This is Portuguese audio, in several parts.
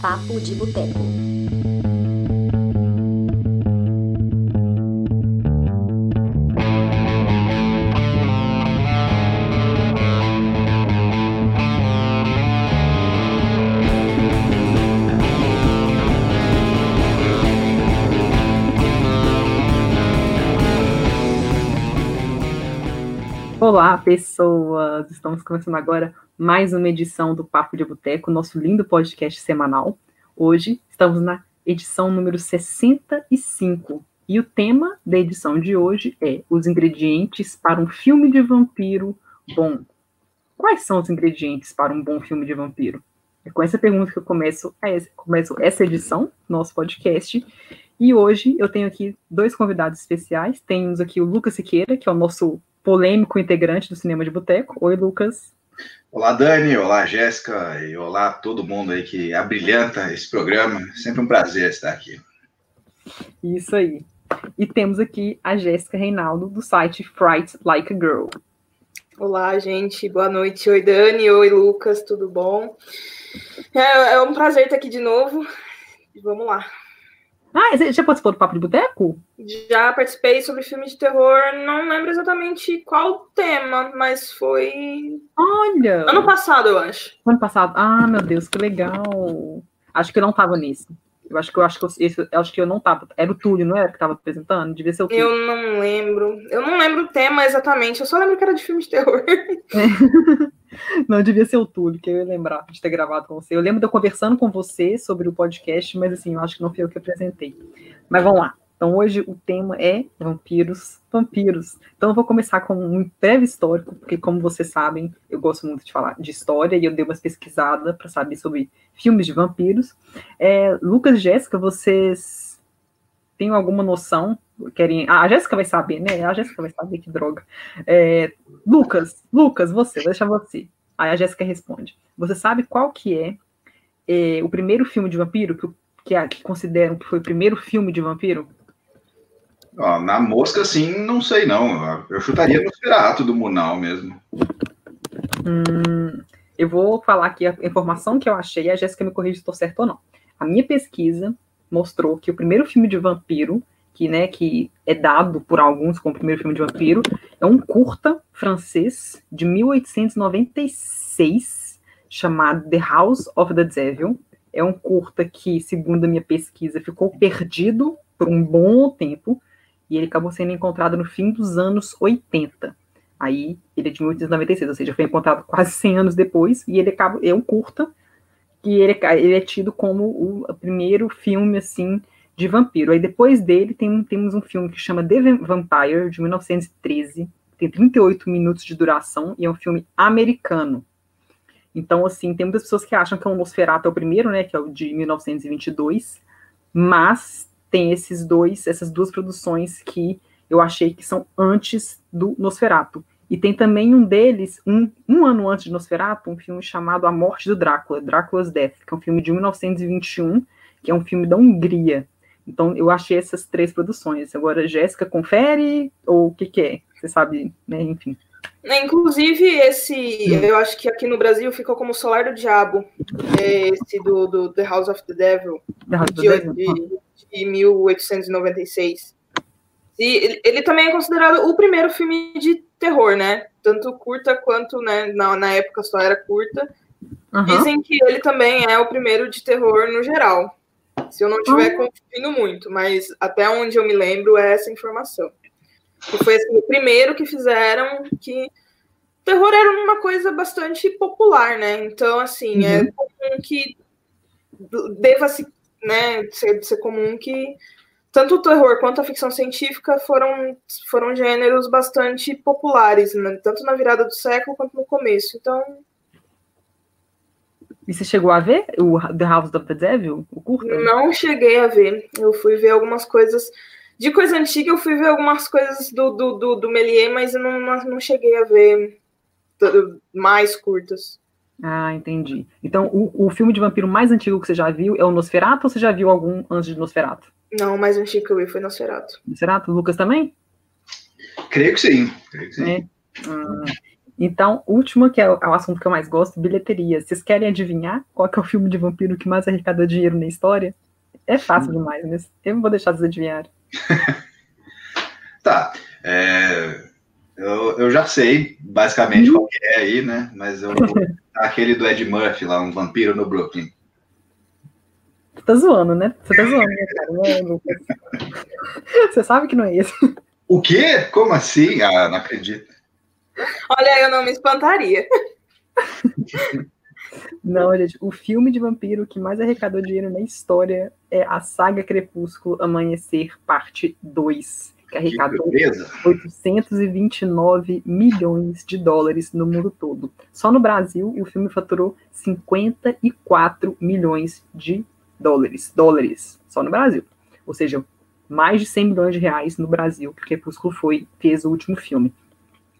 Papo de Boteco. Olá, pessoas! Estamos começando agora mais uma edição do Papo de Boteco, nosso lindo podcast semanal. Hoje estamos na edição número 65 e o tema da edição de hoje é os ingredientes para um filme de vampiro bom. Quais são os ingredientes para um bom filme de vampiro? É com essa pergunta que eu começo, começo essa edição nosso podcast. E hoje eu tenho aqui dois convidados especiais. Temos aqui o Lucas Siqueira, que é o nosso polêmico integrante do Cinema de Boteco. Oi, Lucas. Olá, Dani. Olá, Jéssica. E olá todo mundo aí que abrilhanta esse programa. Sempre um prazer estar aqui. Isso aí. E temos aqui a Jéssica Reinaldo, do site Fright Like a Girl. Olá, gente. Boa noite. Oi, Dani. Oi, Lucas. Tudo bom? É, é um prazer estar aqui de novo. Vamos lá. Ah, você já participou do Papo de Boteco? Já participei sobre filme de terror, não lembro exatamente qual tema, mas foi. Olha! Ano passado, eu acho. Ano passado. Ah, meu Deus, que legal. Acho que eu não tava nisso. Eu acho que eu acho que eu, esse, eu acho que eu não tava. Era o Túlio, não era que tava apresentando? Devia ser o Túlio. Eu não lembro. Eu não lembro o tema exatamente, eu só lembro que era de filme de terror. Não, devia ser o Túlio, que eu ia lembrar de ter gravado com você. Eu lembro de eu conversando com você sobre o podcast, mas assim, eu acho que não foi eu que apresentei. Mas vamos lá. Então hoje o tema é vampiros, vampiros. Então eu vou começar com um breve histórico, porque como vocês sabem, eu gosto muito de falar de história e eu dei umas pesquisadas para saber sobre filmes de vampiros. É, Lucas e Jéssica, vocês têm alguma noção? Querem... Ah, a Jéssica vai saber, né? A Jéssica vai saber que droga. É, Lucas, Lucas, você, vou deixar você. Aí a Jéssica responde. Você sabe qual que é, é o primeiro filme de vampiro que, que, que consideram que foi o primeiro filme de vampiro? Ó, na mosca, sim, não sei não. Eu chutaria no Ferato do Munal mesmo. Hum, eu vou falar aqui a informação que eu achei, a Jéssica me corrige se estou certo ou não. A minha pesquisa mostrou que o primeiro filme de vampiro, que, né, que é dado por alguns como o primeiro filme de vampiro, é um curta francês de 1896 chamado The House of the Devil. É um curta que, segundo a minha pesquisa, ficou perdido por um bom tempo e ele acabou sendo encontrado no fim dos anos 80. Aí ele é de 1896, ou seja, foi encontrado quase 100 anos depois, e ele acaba, é um curta, que ele, ele é tido como o primeiro filme, assim, de vampiro. Aí depois dele tem, temos um filme que chama The Vampire, de 1913, tem 38 minutos de duração, e é um filme americano. Então, assim, tem muitas pessoas que acham que é o Nosferatu é o primeiro, né, que é o de 1922, mas tem esses dois, essas duas produções que eu achei que são antes do Nosferatu. E tem também um deles, um, um ano antes de Nosferatu, um filme chamado A Morte do Drácula, Drácula's Death, que é um filme de 1921, que é um filme da Hungria. Então, eu achei essas três produções. Agora, Jéssica, confere ou o que, que é? Você sabe, né? Enfim. Inclusive, esse, eu acho que aqui no Brasil ficou como Solar do Diabo, esse do, do The House of the Devil, de, Devil. de, de 1896. E ele, também é considerado o primeiro filme de terror, né? Tanto curta quanto, né, na, na época só era curta. Aham. Dizem que ele também é o primeiro de terror no geral. Se eu não estiver confundindo muito, mas até onde eu me lembro é essa informação. Que foi assim, o primeiro que fizeram que terror era uma coisa bastante popular, né? Então, assim, é Uhum. comum que deva se, né, ser, ser comum que tanto o terror quanto a ficção científica foram, foram gêneros bastante populares, né? tanto na virada do século quanto no começo. Então, E você chegou a ver o The House of the Devil, o curta? Não cheguei a ver. Eu fui ver algumas coisas. De coisa antiga, eu fui ver algumas coisas do, do, do, do Méliès, mas eu não, não não cheguei a ver mais curtas. Ah, entendi. Então, o, o filme de vampiro mais antigo que você já viu é o Nosferatu ou você já viu algum antes de Nosferatu? Não, o mais antigo que eu vi foi Nosferatu. Nosferatu? Lucas também? Creio que sim. Creio que sim. É. Ah, Então, último, que é o, é o assunto que eu mais gosto, bilheteria. Vocês querem adivinhar qual que é o filme de vampiro que mais arrecada dinheiro na história? É fácil demais, mas eu não vou deixar vocês adivinharem. tá. É, eu, eu já sei, basicamente, qual que é aí, né? Mas eu aquele do Ed Murphy lá, um vampiro no Brooklyn. Você tá zoando, né? Você tá zoando, né, cara? Não é, Lucas. Você sabe que não é esse. O quê? Como assim? Ah, não acredito. Olha, eu não me espantaria. Não, gente, o filme de vampiro que mais arrecadou dinheiro na história é a saga Crepúsculo Amanhecer, parte 2, que arrecadou 829 milhões de dólares no mundo todo. Só no Brasil, o filme faturou 54 milhões de dólares. Dólares, só no Brasil. Ou seja, mais de 100 milhões de reais no Brasil que Crepúsculo foi, fez o último filme.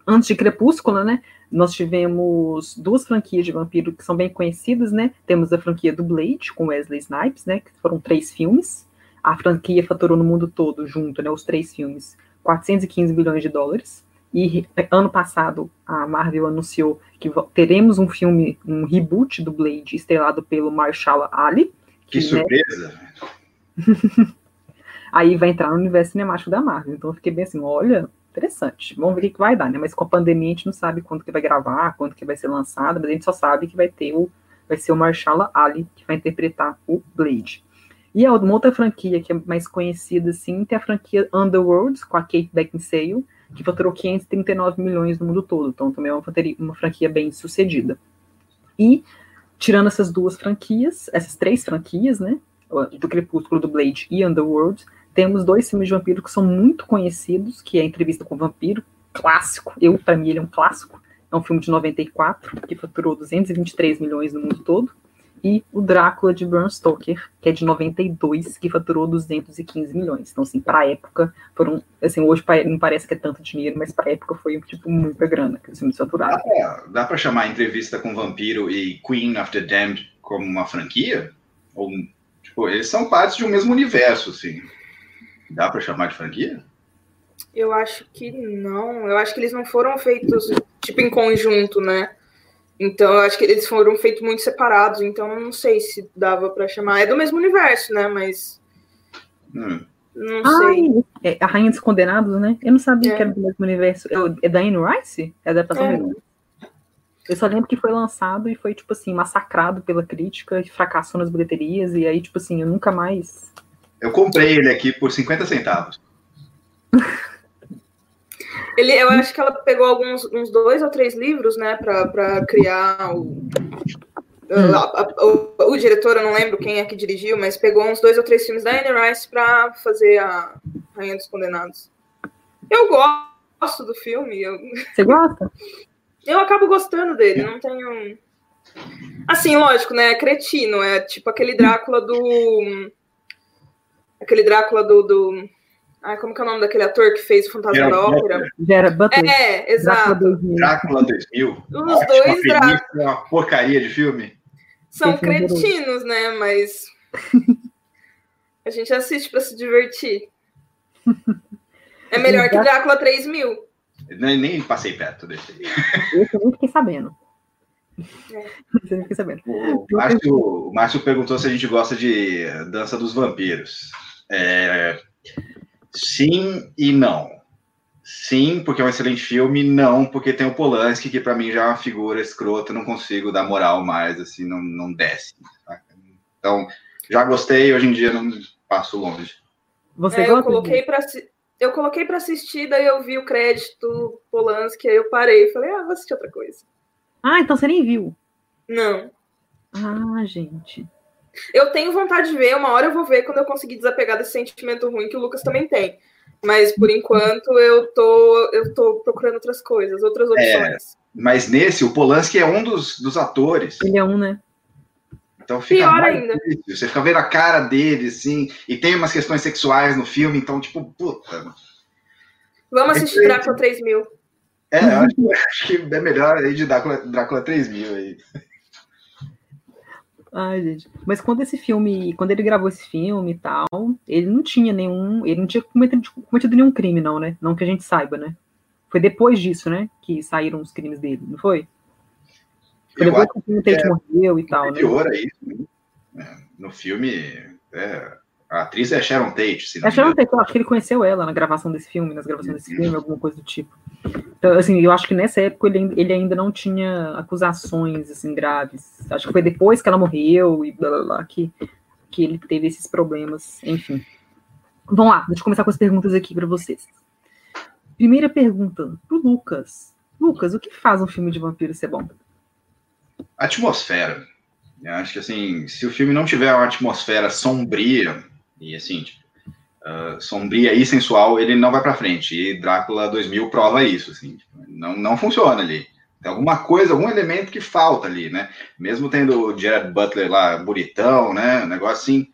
Antes de Crepúsculo, né, nós tivemos duas franquias de vampiro que são bem conhecidas, né? Temos a franquia do Blade, com Wesley Snipes, né, que foram três filmes. A franquia faturou no mundo todo, junto, né, os três filmes, 415 bilhões de dólares. E ano passado a Marvel anunciou que teremos um filme, um reboot do Blade, estrelado pelo Marshall Ali. Que, que né, surpresa! Né? Aí vai entrar no universo cinemático da Marvel. Então eu fiquei bem assim, olha, interessante. Vamos ver o que, vai dar, né? Mas com a pandemia a gente não sabe quando que vai gravar, quando que vai ser lançado, mas a gente só sabe que vai ter o vai ser o Marshall Ali que vai interpretar o Blade. E a uma outra franquia que é mais conhecida assim, tem a franquia Underworld com a Kate Beckinsale, que faturou 539 milhões no mundo todo. Então também é uma, uma franquia bem sucedida. E tirando essas duas franquias, essas três franquias, né, do Crepúsculo, do Blade e Underworld, temos dois filmes de vampiro que são muito conhecidos, que é Entrevista com o Vampiro, clássico. Eu, para mim, ele é um clássico. É um filme de 94, que faturou 223 milhões no mundo todo. E o Drácula de Bram Stoker, que é de 92, que faturou 215 milhões. Então, assim, para a época, foram. Assim, hoje não parece que é tanto dinheiro, mas para a época foi, tipo, muita grana que os filmes faturaram. Dá para chamar Entrevista com o Vampiro e Queen of the Damned como uma franquia? Ou, tipo, eles são partes de um mesmo universo, assim. Dá para chamar de franquia? Eu acho que não. Eu acho que eles não foram feitos tipo em conjunto, né? Então eu acho que eles foram feitos muito separados. Então eu não sei se dava para chamar. É do mesmo universo, né? Mas hum. não sei. é a Rainha dos Condenados, né? Eu não sabia é. que era do mesmo universo. É da Anne Rice? É a adaptação é. Eu só lembro que foi lançado e foi, tipo assim, massacrado pela crítica, fracassou nas bilheterias, e aí, tipo assim, eu nunca mais eu comprei ele aqui por 50 centavos. Ele, eu acho que ela pegou alguns uns dois ou três livros, né, para criar o, hum. a, a, o, o, diretor, eu não lembro quem é que dirigiu, mas pegou uns dois ou três filmes da Anne Rice para fazer a Rainha dos Condenados. Eu gosto do filme. Eu... Você gosta? Eu acabo gostando dele, não tenho. Assim, lógico, né? É cretino, é tipo aquele Drácula do Aquele Drácula do. do... Ai, como que é o nome daquele ator que fez o Fantasma da Ópera? Gera Butler. É, exato. Drácula 2000. Os dois Drácula. Uma porcaria de filme. São cretinos, né? Mas a gente assiste para se divertir. É melhor que Drácula 3000. Nem, nem passei perto desse aí. Eu nem fiquei sabendo. É. fiquei sabendo. O Márcio, o Márcio perguntou se a gente gosta de Dança dos Vampiros. É, sim e não. Sim, porque é um excelente filme. Não, porque tem o Polanski, que para mim já é uma figura escrota, não consigo dar moral mais, assim, não, não desce. Tá? Então, já gostei, hoje em dia não passo longe. Você é, eu coloquei para eu coloquei para assistir, daí eu vi o crédito Polanski, aí eu parei e falei, ah, vou assistir outra coisa. Ah, então você nem viu? Não. Ah, gente. Eu tenho vontade de ver, uma hora eu vou ver quando eu conseguir desapegar desse sentimento ruim que o Lucas também tem. Mas por enquanto eu tô, eu tô procurando outras coisas, outras é, opções. É, mas nesse, o Polanski é um dos, dos atores. Ele é um, né? Então fica Pior ainda. Difícil. Você fica vendo a cara dele, assim, e tem umas questões sexuais no filme, então, tipo, puta. Vamos assistir é Drácula 3000. É, eu acho, acho, que é melhor aí de Drácula, Drácula 3000 aí. Ai, gente. Mas quando esse filme, quando ele gravou esse filme e tal, ele não tinha nenhum, ele não tinha cometido, cometido nenhum crime, não, né? Não que a gente saiba, né? Foi depois disso, né? Que saíram os crimes dele, não foi? Foi depois que o Tate é, morreu e tal, né? isso, né? É, no filme, é, a atriz é Sharon Tate. Se é Sharon Tate, eu acho que ele conheceu ela na gravação desse filme, nas gravações desse uhum. filme, alguma coisa do tipo. Então, assim, eu acho que nessa época ele, ele ainda não tinha acusações, assim, graves. Acho que foi depois que ela morreu e blá blá blá que, que ele teve esses problemas, enfim. Vamos lá, deixa eu começar com as perguntas aqui para vocês. Primeira pergunta, pro Lucas. Lucas, o que faz um filme de vampiro ser bom? Atmosfera. Eu acho que, assim, se o filme não tiver uma atmosfera sombria, e assim, tipo, uh, sombria e sensual, ele não vai para frente. E Drácula 2000 prova isso, assim, tipo, não, não funciona ali. Tem alguma coisa, algum elemento que falta ali, né? Mesmo tendo o Jared Butler lá bonitão, né? Um negócio assim,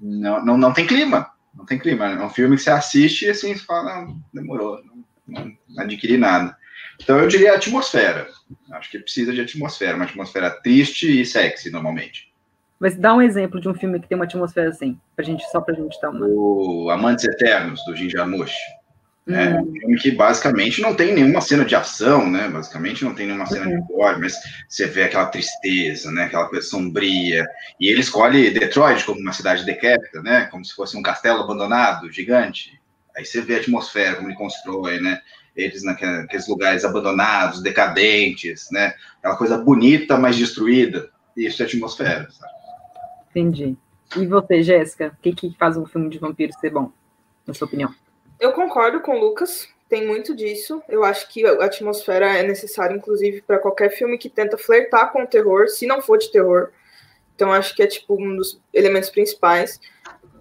não, não, não tem clima. Não tem clima. É um filme que você assiste e assim, você fala, não, demorou, não, não adquiri nada. Então eu diria atmosfera. Acho que precisa de atmosfera, uma atmosfera triste e sexy, normalmente. Mas dá um exemplo de um filme que tem uma atmosfera assim, pra gente, só pra gente dar uma. O Amantes Eternos, do Jim Jarmusch. É hum. um filme que basicamente não tem nenhuma cena de ação, né? Basicamente não tem nenhuma cena uhum. de gore, mas você vê aquela tristeza, né? Aquela coisa sombria. E ele escolhe Detroit como uma cidade decrépita, né? Como se fosse um castelo abandonado, gigante. Aí você vê a atmosfera, como ele constrói, né? eles naqueles lugares abandonados, decadentes, né? Aquela coisa bonita, mas destruída. Isso é atmosfera, sabe? Entendi. E você, Jéssica, o que, que faz um filme de vampiro ser bom, na sua opinião? Eu concordo com o Lucas, tem muito disso. Eu acho que a atmosfera é necessária, inclusive, para qualquer filme que tenta flertar com o terror, se não for de terror. Então, acho que é, tipo, um dos elementos principais.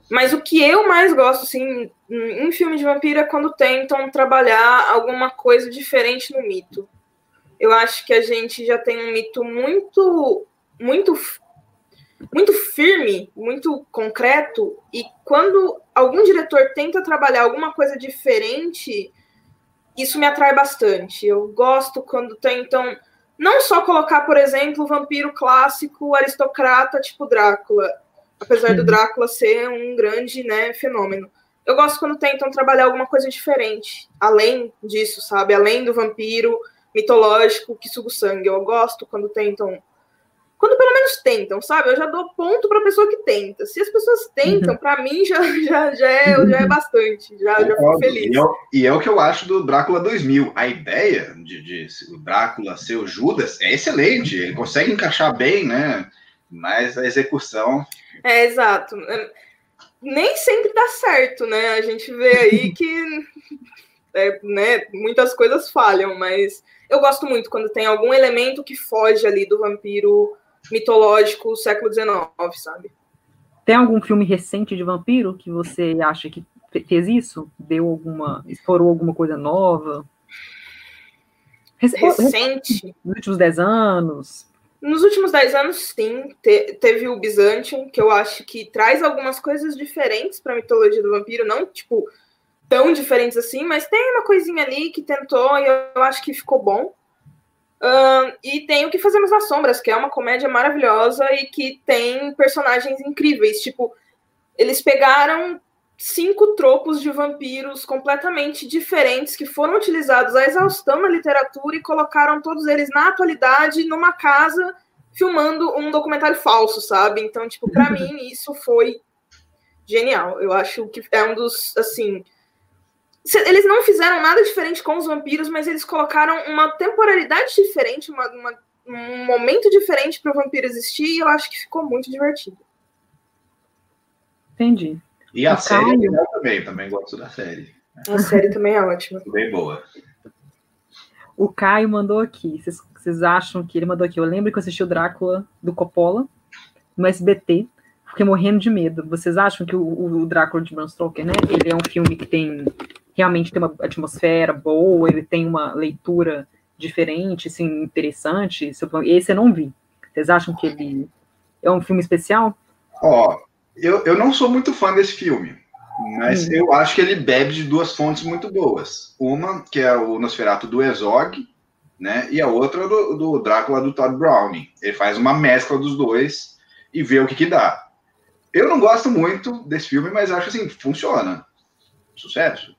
Mas o que eu mais gosto, assim, em filme de vampiro é quando tentam trabalhar alguma coisa diferente no mito. Eu acho que a gente já tem um mito muito, muito, muito firme, muito concreto, e quando algum diretor tenta trabalhar alguma coisa diferente, isso me atrai bastante. Eu gosto quando tentam não só colocar, por exemplo, o vampiro clássico aristocrata tipo Drácula apesar do uhum. Drácula ser um grande né, fenômeno. Eu gosto quando tentam trabalhar alguma coisa diferente, além disso, sabe? Além do vampiro mitológico que suga o sangue. Eu gosto quando tentam. Quando pelo menos tentam, sabe? Eu já dou ponto para a pessoa que tenta. Se as pessoas tentam, uhum. para mim já, já, já, é, já é bastante. Já, já fico feliz. E é, e é, o que eu acho do Drácula 2000. A ideia de, de o Drácula ser o Judas é excelente. Ele consegue encaixar bem, né? Mas a execução é, exato. Nem sempre dá certo, né? A gente vê aí que é, né, muitas coisas falham, mas eu gosto muito quando tem algum elemento que foge ali do vampiro mitológico século XIX, sabe? Tem algum filme recente de vampiro que você acha que fez isso? Deu alguma. explorou alguma coisa nova? Recente? Nos últimos 10 anos? Nos últimos dez anos, sim, te, teve o Byzantium, que eu acho que traz algumas coisas diferentes para a mitologia do vampiro, não, tipo, tão diferentes assim, mas tem uma coisinha ali que tentou e eu acho que ficou bom. Um, e tem o que Fazemos nas Sombras, que é uma comédia maravilhosa e que tem personagens incríveis. Tipo, eles pegaram cinco tropos de vampiros completamente diferentes que foram utilizados a exaustão na literatura e colocaram todos eles na atualidade numa casa filmando um documentário falso, sabe? Então, tipo, para mim isso foi genial. Eu acho que é um dos assim, eles não fizeram nada diferente com os vampiros, mas eles colocaram uma temporalidade diferente, uma, uma, um momento diferente para o vampiro existir, e eu acho que ficou muito divertido. Entendi. E a o série Caio... também, também gosto da série. A série também é ótima. Bem boa. O Caio mandou aqui. Vocês acham que ele mandou aqui? Eu lembro que eu assisti o Drácula do Coppola no SBT. Fiquei morrendo de medo. Vocês acham que o, o Drácula de Bram Stoker, né? Ele é um filme que tem realmente tem uma atmosfera boa, ele tem uma leitura diferente, assim, interessante. Esse eu não vi. Vocês acham que ele é um filme especial? Ó, eu, eu não sou muito fã desse filme, mas hum. eu acho que ele bebe de duas fontes muito boas. Uma, que é o Nosferatu do Herzog, né? E a outra do, do Drácula do Todd Browning. Ele faz uma mescla dos dois e vê o que, que dá. Eu não gosto muito desse filme, mas acho assim, funciona. Sucesso.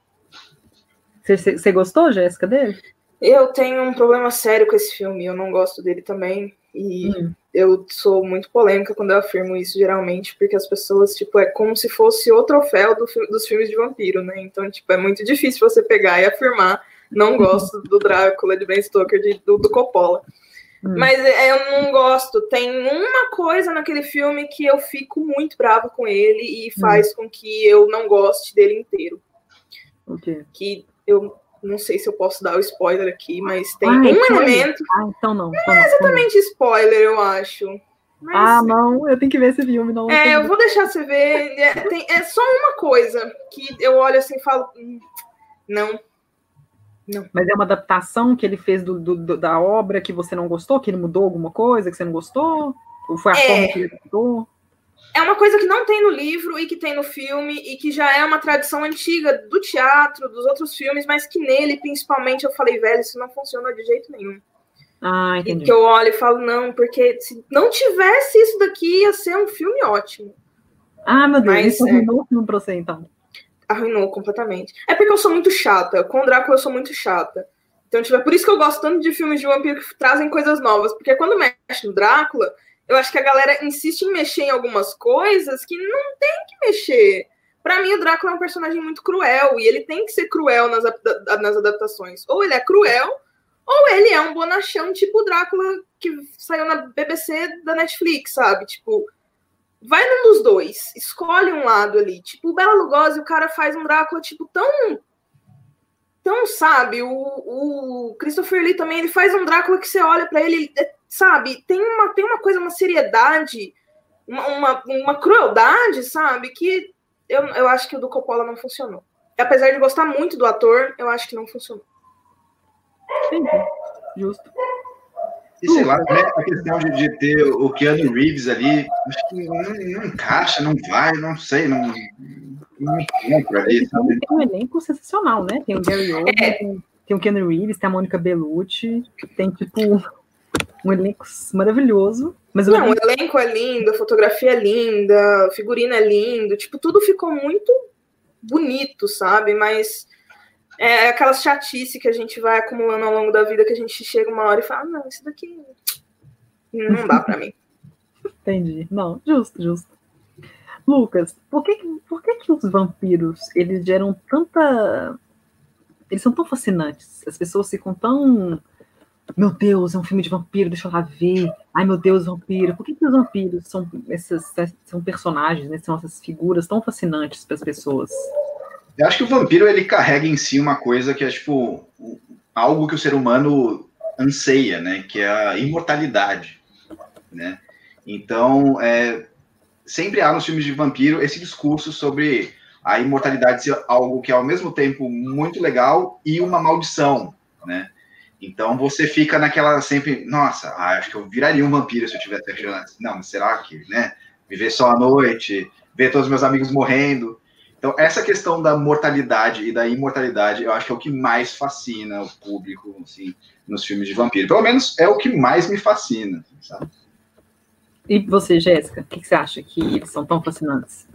Você gostou, Jéssica, dele? Eu tenho um problema sério com esse filme, eu não gosto dele também. E hum. eu sou muito polêmica quando eu afirmo isso, geralmente, porque as pessoas, tipo, é como se fosse o troféu do, dos filmes de vampiro, né? Então, tipo, é muito difícil você pegar e afirmar não gosto do Drácula de Ben Stoker, de, do, do Coppola. Hum. Mas é, eu não gosto. Tem uma coisa naquele filme que eu fico muito brava com ele e faz hum. com que eu não goste dele inteiro. Okay. Que eu não sei se eu posso dar o spoiler aqui, mas tem Ai, um elemento. Ah, então não. Então não é exatamente não. spoiler, eu acho. Mas... Ah, não, eu tenho que ver esse filme. Não, é, eu vou deixar você ver. É, tem, é só uma coisa que eu olho assim e falo. Hum, não, não. Mas é uma adaptação que ele fez do, do, da obra que você não gostou, que ele mudou alguma coisa que você não gostou? Ou foi a é... forma que ele adaptou? É uma coisa que não tem no livro e que tem no filme, e que já é uma tradição antiga do teatro, dos outros filmes, mas que nele, principalmente, eu falei, velho, isso não funciona de jeito nenhum. Ah, entendi. E que eu olho e falo, não, porque se não tivesse isso daqui, ia ser um filme ótimo. Ah, meu Deus, mas, isso é... arruinou o filme pra você, então arruinou completamente. É porque eu sou muito chata. Com o Drácula eu sou muito chata. Então, tipo, é por isso que eu gosto tanto de filmes de vampiro que trazem coisas novas. Porque quando mexe no Drácula, eu acho que a galera insiste em mexer em algumas coisas que não tem que mexer. Para mim, o Drácula é um personagem muito cruel. E ele tem que ser cruel nas, nas adaptações. Ou ele é cruel, ou ele é um bonachão, tipo o Drácula que saiu na BBC da Netflix, sabe? Tipo, vai num dos dois, escolhe um lado ali. Tipo, o Bela Lugosi, o cara faz um Drácula, tipo, tão. Tão, sabe? O, o Christopher Lee também, ele faz um Drácula que você olha para ele, é, sabe? Tem uma, tem uma coisa, uma seriedade, uma, uma, uma, crueldade, sabe? Que eu, eu acho que o do Coppola não funcionou. Apesar de gostar muito do ator, eu acho que não funcionou. Entendi. Justo. E sei lá, né, a questão de, de, ter o Keanu Reeves ali, acho que não, não encaixa, não vai, não sei, não, não encontra ali. Sabe? Tem um elenco sensacional, né? Tem o Gary Oldman, é. tem, tem o Keanu Reeves, tem a Mônica Bellucci, tem tipo um elenco maravilhoso. Mas não, o elenco é lindo, a fotografia é linda, a figurina é lindo, tipo, tudo ficou muito bonito, sabe? Mas é aquela chatice que a gente vai acumulando ao longo da vida que a gente chega uma hora e fala, ah, não, isso daqui não dá para mim. Entendi. Não, justo, justo. Lucas, por que, por que, que os vampiros eles geram tanta. Eles são tão fascinantes. As pessoas ficam tão. Meu Deus, é um filme de vampiro, deixa eu lá ver. Ai, meu Deus, vampiro. Por que, que os vampiros são, esses, são personagens, né? São essas figuras tão fascinantes para as pessoas? Eu acho que o vampiro ele carrega em si uma coisa que é tipo algo que o ser humano anseia, né? Que é a imortalidade, né? Então, é, sempre há nos filmes de vampiro esse discurso sobre a imortalidade ser algo que é ao mesmo tempo muito legal e uma maldição, né? Então você fica naquela sempre, nossa, ah, acho que eu viraria um vampiro se eu tivesse chance. Não, será que, né? Viver só à noite, ver todos os meus amigos morrendo. Então, essa questão da mortalidade e da imortalidade, eu acho que é o que mais fascina o público, assim, nos filmes de vampiro. Pelo menos é o que mais me fascina, sabe? E você, Jéssica, o que, você acha que eles são tão fascinantes?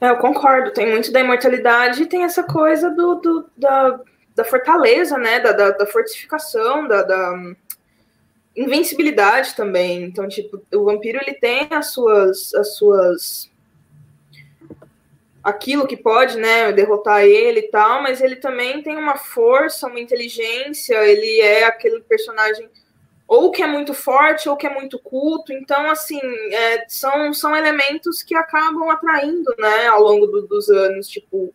É, eu concordo, tem muito da imortalidade e tem essa coisa do, do da, da fortaleza, né? Da, da, da fortificação, da, da, invencibilidade também. Então, tipo, o vampiro ele tem as suas, as suas aquilo que pode, né, derrotar ele e tal, mas ele também tem uma força, uma inteligência, ele é aquele personagem ou que é muito forte ou que é muito culto, então, assim, é, são, são elementos que acabam atraindo, né, ao longo do, dos anos, tipo,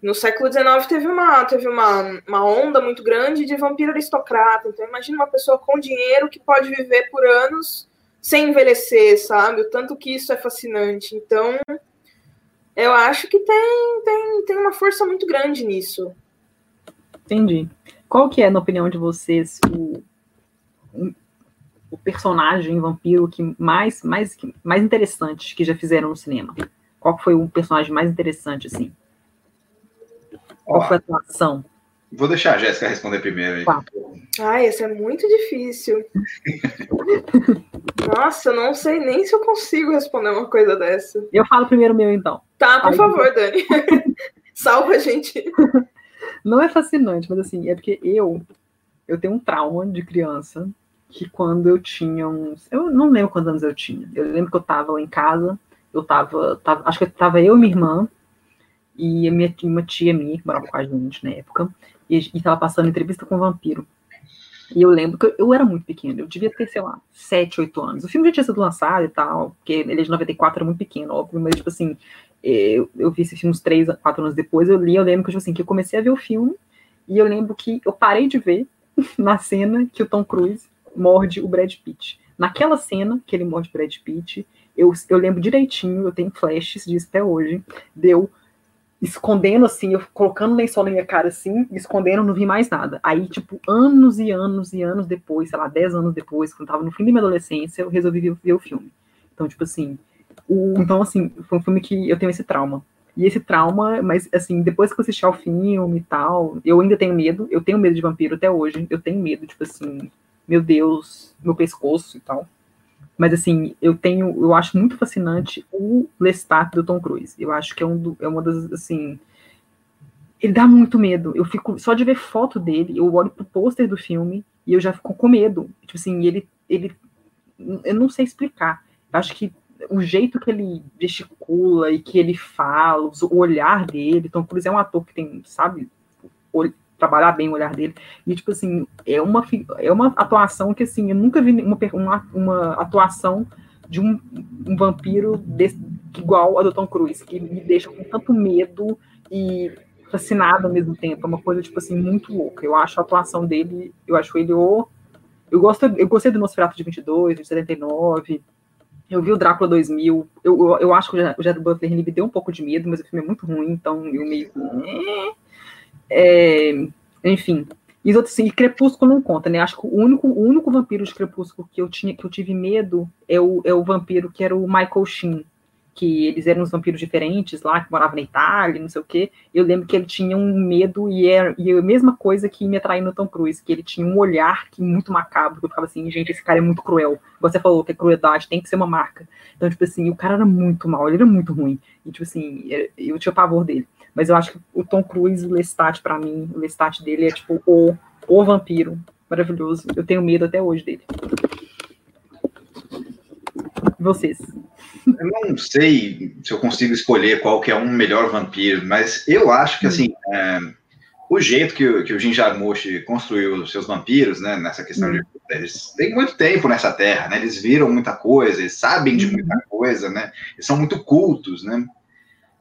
no século XIX teve uma, teve uma, uma onda muito grande de vampiro aristocrata, então imagina uma pessoa com dinheiro que pode viver por anos sem envelhecer, sabe, o tanto que isso é fascinante, então eu acho que tem, tem, tem uma força muito grande nisso. Entendi. Qual que é, na opinião de vocês, o, o personagem vampiro que mais, mais, mais interessante que já fizeram no cinema? Qual foi o personagem mais interessante, assim? Qual foi a atuação? Vou deixar a Jéssica responder primeiro. Tá. Ah, esse é muito difícil. Nossa, eu não sei nem se eu consigo responder uma coisa dessa. Eu falo primeiro o meu, então. Tá, por Aí, favor, Dani. Salva a gente. Não é fascinante, mas assim, é porque eu eu tenho um trauma de criança que quando eu tinha uns. Eu não lembro quantos anos eu tinha. Eu lembro que eu tava lá em casa, eu tava. tava acho que tava eu e minha irmã e a minha, uma tia minha, que morava com a gente na época, e, e tava passando entrevista com um vampiro. E eu lembro que eu, eu era muito pequena, eu devia ter, sei lá, 7, 8 anos. O filme já tinha sido lançado e tal, porque ele é de 94, era muito pequeno, óbvio, mas, tipo assim, eu, eu vi esse filme uns 3, 4 anos depois, eu li, eu lembro que, tipo assim, que eu comecei a ver o filme, e eu lembro que eu parei de ver na cena que o Tom Cruise morde o Brad Pitt. Naquela cena que ele morde o Brad Pitt, eu, eu lembro direitinho, eu tenho flashes disso até hoje, deu escondendo assim, eu colocando lençol na minha cara assim, escondendo, não vi mais nada. Aí, tipo, anos e anos e anos depois, sei lá, 10 anos depois, quando eu tava no fim da minha adolescência, eu resolvi ver, ver o filme. Então, tipo assim, o, então, assim, foi um filme que eu tenho esse trauma. E esse trauma, mas assim, depois que eu assisti ao filme e tal, eu ainda tenho medo, eu tenho medo de vampiro até hoje, eu tenho medo, tipo assim, meu Deus, meu pescoço e tal. Mas assim, eu tenho, eu acho muito fascinante o Lestat do Tom Cruise. Eu acho que é, um do, é uma das, assim, ele dá muito medo. Eu fico só de ver foto dele, eu olho pro pôster do filme e eu já fico com medo. Tipo assim, ele, ele, eu não sei explicar. Eu acho que o jeito que ele gesticula e que ele fala, o olhar dele, Tom Cruise é um ator que tem, sabe, trabalhar bem o olhar dele. E, tipo assim, é uma, é uma atuação que, assim, eu nunca vi uma, uma, uma atuação de um, um vampiro desse, igual a do Tom Cruise, que me deixa com tanto medo e fascinado ao mesmo tempo. É uma coisa, tipo assim, muito louca. Eu acho a atuação dele, eu acho ele o. Eu, gosto, eu gostei do Nosferatu de 22, de 79. Eu vi o Drácula 2000. Eu, eu, eu acho que o Jared Butler me deu um pouco de medo, mas o filme é muito ruim, então eu meio. É, enfim. E, assim, e Crepúsculo não conta, né? Acho que o único, o único vampiro de Crepúsculo que eu tinha que eu tive medo é o, é o vampiro que era o Michael Sheen, que eles eram uns vampiros diferentes lá, que moravam na Itália, não sei o quê. Eu lembro que ele tinha um medo e é e a mesma coisa que me atraiu no Tom Cruise, que ele tinha um olhar que muito macabro, que eu ficava assim, gente, esse cara é muito cruel. Você falou que a crueldade tem que ser uma marca. Então, tipo assim, o cara era muito mal, ele era muito ruim. E, tipo assim, eu tinha pavor dele. Mas eu acho que o Tom Cruise, o Lestat, para mim, o Lestat dele é tipo o, o vampiro. Maravilhoso. Eu tenho medo até hoje dele. Vocês. Eu não sei se eu consigo escolher qual que é um melhor vampiro, mas eu acho que, assim, é, o jeito que o, que o Jarmusch construiu os seus vampiros, né, nessa questão de... Eles têm muito tempo nessa terra, né, eles viram muita coisa, eles sabem de muita coisa, né, eles são muito cultos, né,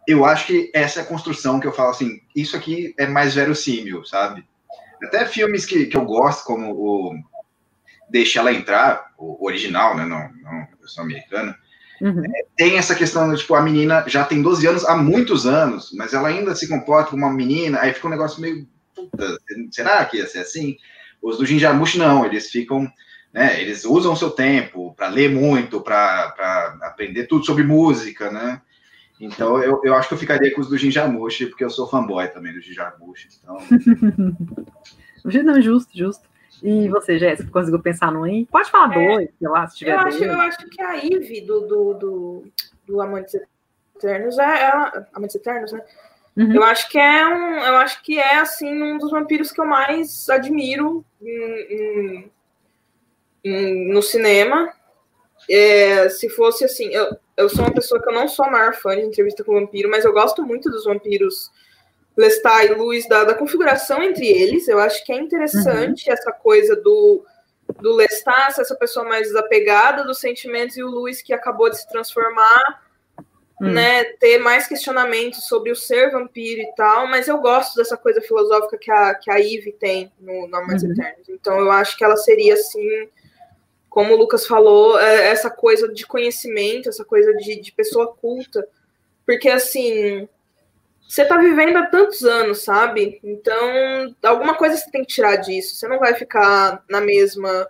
eu acho que essa é a construção que eu falo assim, isso aqui é mais verossímil, sabe? Até filmes que, que eu gosto, como o Deixa Ela Entrar, o original, né, não, não versão americana, uhum. é, tem essa questão, tipo, a menina já tem 12 anos há muitos anos, mas ela ainda se comporta como uma menina, aí fica um negócio meio, puta, será que ia ser assim? Os do Jinjamushi não, eles ficam, né, eles usam o seu tempo para ler muito, para aprender tudo sobre música, né, então, eu, eu acho que eu ficaria com os do Jinjamushi, porque eu sou fanboy também do Jinjamushi. Então... Não, justo, justo. E você, Jéssica, conseguiu pensar no aí? Pode falar é, dois, sei lá, se tiver eu acho, eu acho que a Ivy do, do, do, do Amantes Eternos é ela, Amantes Eternos, né? Uhum. Eu acho que é um, eu acho que é assim um dos vampiros que eu mais admiro em, em, em, no cinema. É, se fosse assim, eu, eu sou uma pessoa que eu não sou a maior fã de entrevista com vampiro, mas eu gosto muito dos vampiros Lestat e Luz, da, da configuração entre eles. Eu acho que é interessante uhum. essa coisa do, do Lestat, essa pessoa mais desapegada dos sentimentos, e o Luiz que acabou de se transformar, uhum. né? Ter mais questionamentos sobre o ser vampiro e tal, mas eu gosto dessa coisa filosófica que a, que a Eve tem no, no Amantes uhum. Eternos. Então eu acho que ela seria assim como o Lucas falou, é essa coisa de conhecimento, essa coisa de, de pessoa culta. Porque, assim, você tá vivendo há tantos anos, sabe? Então, alguma coisa você tem que tirar disso. Você não vai ficar na mesma,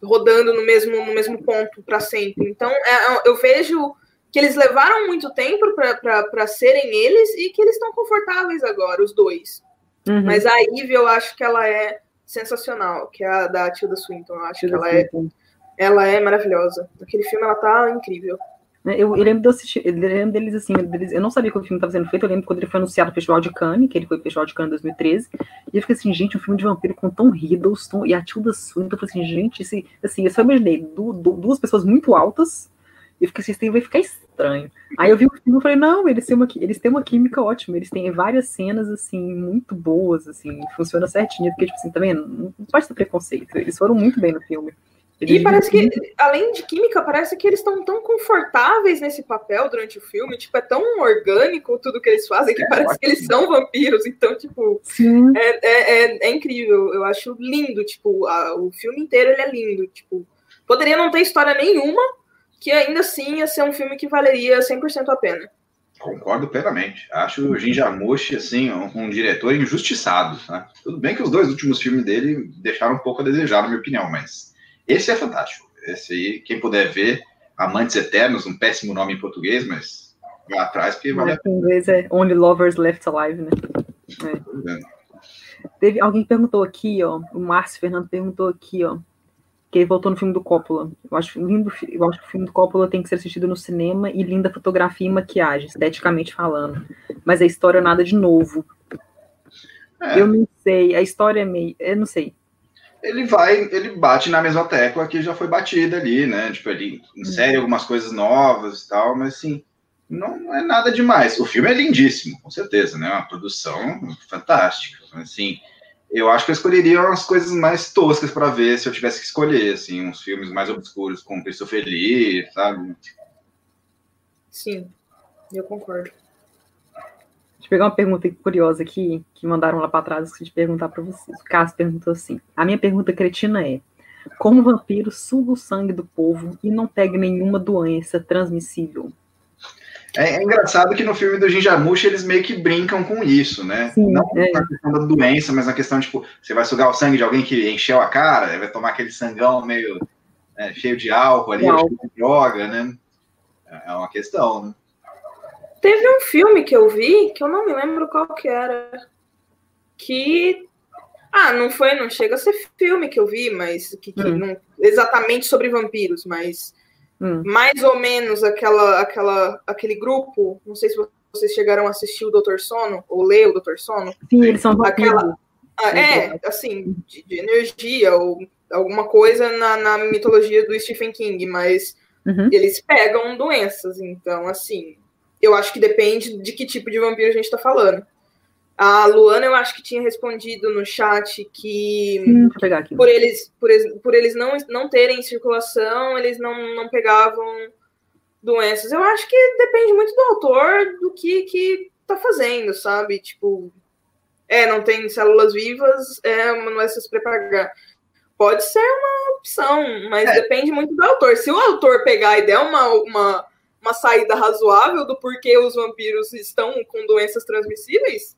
rodando no mesmo, no mesmo ponto para sempre. Então, é, eu vejo que eles levaram muito tempo para serem eles e que eles estão confortáveis agora, os dois. Uhum. Mas a Ivy, eu acho que ela é sensacional, que é a da Tilda Swinton. Eu acho Tilda que ela é Swinton. é ela é maravilhosa. Naquele filme ela tá incrível. Né, eu, eu, lembro de assistir, eu lembro deles assim, deles, eu não sabia que o filme estava sendo feito, eu lembro quando ele foi anunciado no Festival de Cannes, que ele foi no Festival de Cannes em 2013, e eu fiquei assim, gente, um filme de vampiro com Tom Hiddleston e a Tilda Swinton, eu falei assim, gente, esse, assim, eu só imaginei du, du, duas pessoas muito altas, e eu fiquei assim, esse vai ficar estranho. Aí eu vi o filme e falei, não, eles têm, uma, eles têm uma química ótima, eles têm várias cenas, assim, muito boas, assim, funciona certinho, porque, tipo assim, também não pode ter preconceito, eles foram muito bem no filme. E parece que, além de química, parece que eles estão tão confortáveis nesse papel durante o filme. Tipo, é tão orgânico tudo que eles fazem que é, parece que eles são vampiros. Então, tipo, é, é, é, é, incrível. Eu acho lindo. Tipo, a, o filme inteiro ele é lindo. Tipo, poderia não ter história nenhuma, que ainda assim ia ser um filme que valeria 100% a pena. Concordo plenamente. Acho o Jim Jarmusch, assim, um, um, diretor injustiçado. Né? Tudo bem que os dois últimos filmes dele deixaram um pouco a desejar, na minha opinião, mas esse é fantástico. Esse aí, quem puder ver, Amantes Eternos, um péssimo nome em português, mas lá atrás porque vale. Em inglês é Only Lovers Left Alive, né? É. Teve alguém perguntou aqui, ó, o Márcio Fernando perguntou aqui, ó, que ele voltou no filme do Coppola. Eu acho lindo, eu acho que o filme do Coppola tem que ser assistido no cinema e linda fotografia e maquiagem, esteticamente falando. Mas a história é nada de novo. É. Eu não sei, a história é meio, eu não sei ele vai, ele bate na mesma tecla que já foi batida ali, né? Tipo, ele insere uhum. algumas coisas novas e tal, mas assim, não é nada demais. O filme é lindíssimo, com certeza, né? Uma produção fantástica. Assim, eu acho que eu escolheria umas coisas mais toscas para ver se eu tivesse que escolher, assim, uns filmes mais obscuros com Christopher Lee, sabe? Sim, eu concordo. Deixa eu pegar uma pergunta curiosa aqui, que mandaram lá para trás, que de perguntar para vocês. O Cássio perguntou assim: A minha pergunta cretina é: Como o vampiro suga o sangue do povo e não pega nenhuma doença transmissível? É, é engraçado que no filme do Jinjamushi eles meio que brincam com isso, né? Sim, não é. na questão da doença, mas na questão, tipo, você vai sugar o sangue de alguém que encheu a cara, vai tomar aquele sangão meio né, cheio de álcool ali, de droga, né? É uma questão, né? Teve um filme que eu vi, que eu não me lembro qual que era, que ah, não foi, não chega a ser filme que eu vi, mas que, que hum. não, exatamente sobre vampiros, mas hum. mais ou menos aquela, aquela, aquele grupo. Não sei se vocês chegaram a assistir o Doutor Sono ou ler o Doutor Sono. Sim, eles são vampiros. Aquela, ah, é, assim, de, de, energia ou alguma coisa na, na mitologia do Stephen King, mas uhum. eles pegam doenças, então assim eu acho que depende de que tipo de vampiro a gente está falando. A Luana, eu acho que tinha respondido no chat que hum, por eles, por, por, eles não, não terem circulação, eles não, não pegavam doenças. Eu acho que depende muito do autor, do que, que tá fazendo, sabe? Tipo, é, não tem células vivas, é, não é se preparar. Pode ser uma opção, mas é. depende muito do autor. Se o autor pegar e der uma, uma uma saída razoável do porquê os vampiros estão com doenças transmissíveis,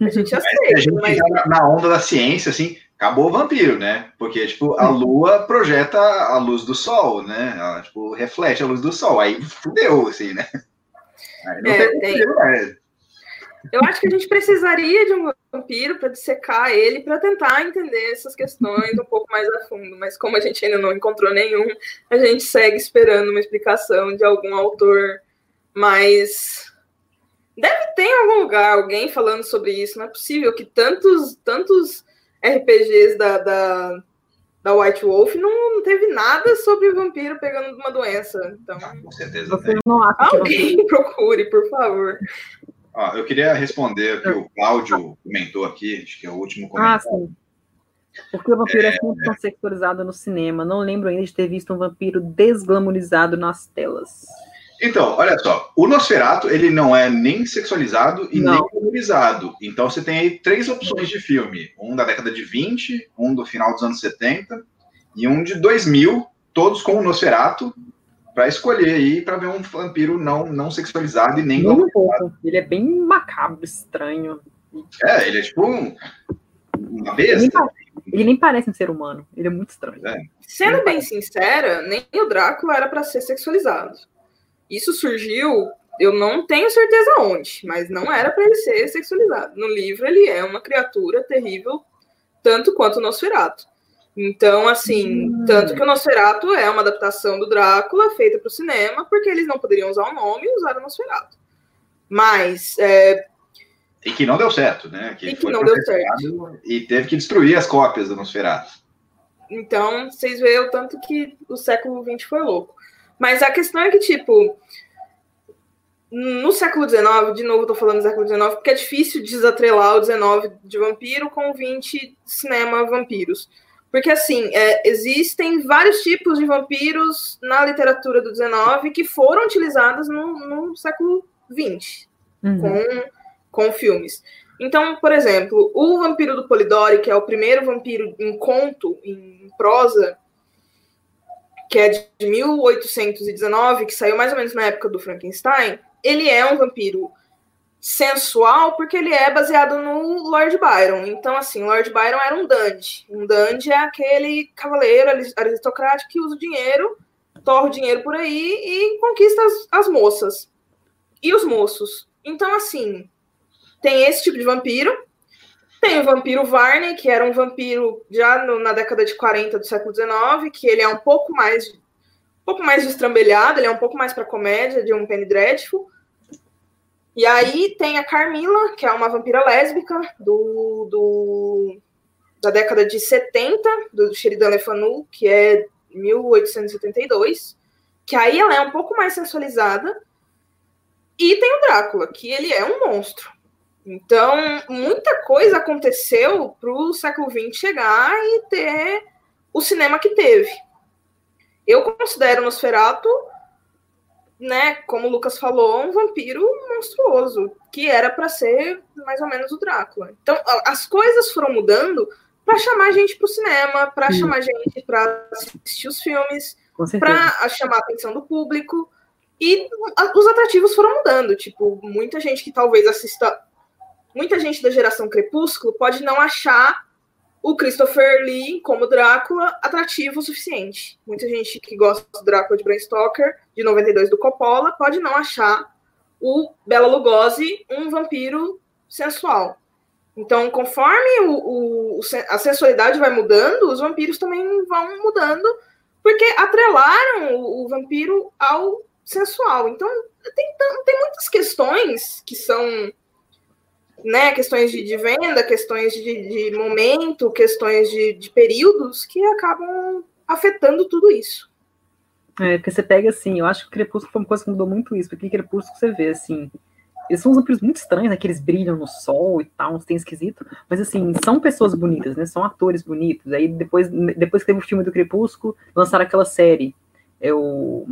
a gente uhum. aceita. A gente mas... Na onda da ciência, assim, acabou o vampiro, né? Porque, tipo, a lua projeta a luz do sol, né? Ela, tipo, reflete a luz do sol. Aí fudeu, assim, né? Aí não é, tem, tem... né? Eu acho que a gente precisaria de um vampiro para dissecar ele, para tentar entender essas questões um pouco mais a fundo. Mas como a gente ainda não encontrou nenhum, a gente segue esperando uma explicação de algum autor mais. Deve ter em algum lugar alguém falando sobre isso. Não é possível que tantos, tantos RPGs da, da, da White Wolf não, não teve nada sobre o vampiro pegando uma doença. Então, ah, com certeza. Alguém procure, por favor. Eu queria responder o que o Cláudio comentou aqui, acho que é o último ah, comentário. Ah, sim. Porque o vampiro é, é sempre tão sexualizado no cinema. Não lembro ainda de ter visto um vampiro desglamorizado nas telas. Então, olha só, o Nosferatu, ele não é nem sexualizado e não. nem glamorizado. Então você tem aí três opções de filme. Um da década de 20, um do final dos anos 70 e um de 2000, todos com o Nosferatu, para escolher aí para ver um vampiro não, não sexualizado e nem um pouco. Ele é bem macabro, estranho. É, ele é tipo um, uma besta. Ele nem, ele nem, parece um ser humano. Ele é muito estranho. É. Sendo bem sincera, nem o Drácula era para ser sexualizado. Isso surgiu, eu não tenho certeza onde, mas não era para ele ser sexualizado. No livro ele é uma criatura terrível, tanto quanto o Nosferatu. Então, assim, hum. tanto que o Nosferatu é uma adaptação do Drácula feita para o cinema, porque eles não poderiam usar o nome e usaram o Nosferatu. Mas. É... E que não deu certo, né? Que e que não deu certo. E teve que destruir as cópias do Nosferatu. Então, vocês veem o tanto que o século XX foi louco. Mas a questão é que, tipo, no século XIX, de novo, estou falando do século XIX, porque é difícil desatrelar o XIX de vampiro com o XX cinema vampiros. Porque, assim, é, existem vários tipos de vampiros na literatura do XIX que foram utilizados no, no século XX, uhum. com, com filmes. Então, por exemplo, o Vampiro do Polidori, que é o primeiro vampiro em conto, em prosa, que é de 1819, que saiu mais ou menos na época do Frankenstein, ele é um vampiro sensual porque ele é baseado no Lord Byron. Então, assim, Lord Byron era um dandy. Um dandy é aquele cavaleiro aristocrático que usa o dinheiro, torra o dinheiro por aí e conquista as, as moças. E os moços. Então, assim, tem esse tipo de vampiro. Tem o vampiro Varney, que era um vampiro já no, na década de 40 do século XIX, que ele é um pouco mais um pouco mais destrambelhado, ele é um pouco mais para comédia de um Penny Dreadful. E aí tem a Carmila, que é uma vampira lésbica do, do da década de 70, do Sheridan Le Fanu, que é 1872, que aí ela é um pouco mais sensualizada. E tem o Drácula, que ele é um monstro. Então, muita coisa aconteceu para o século XX chegar e ter o cinema que teve. Eu considero Nosferatu né, como o Lucas falou, um vampiro monstruoso, que era para ser mais ou menos o Drácula. Então, as coisas foram mudando para chamar gente para o cinema, para chamar gente para assistir os filmes, para chamar a atenção do público. E os atrativos foram mudando. Tipo, muita gente que talvez assista. Muita gente da geração Crepúsculo pode não achar o Christopher Lee como Drácula atrativo o suficiente. Muita gente que gosta do Drácula de Bram Stoker, de 92 do Coppola, pode não achar o Bela Lugosi um vampiro sensual. Então, conforme o, o, a sensualidade vai mudando, os vampiros também vão mudando, porque atrelaram o, o vampiro ao sensual. Então, tem, tem muitas questões que são né, questões de, de venda, questões de, de momento, questões de, de, períodos que acabam afetando tudo isso. É, porque você pega assim, eu acho que o Crepúsculo foi uma coisa que mudou muito isso, porque Crepúsculo você vê assim, eles são uns vampiros muito estranhos, né, que eles brilham no sol e tal, uns tem esquisito, mas assim, são pessoas bonitas, né, são atores bonitos, aí depois, depois que teve o filme do Crepúsculo, lançaram aquela série, é o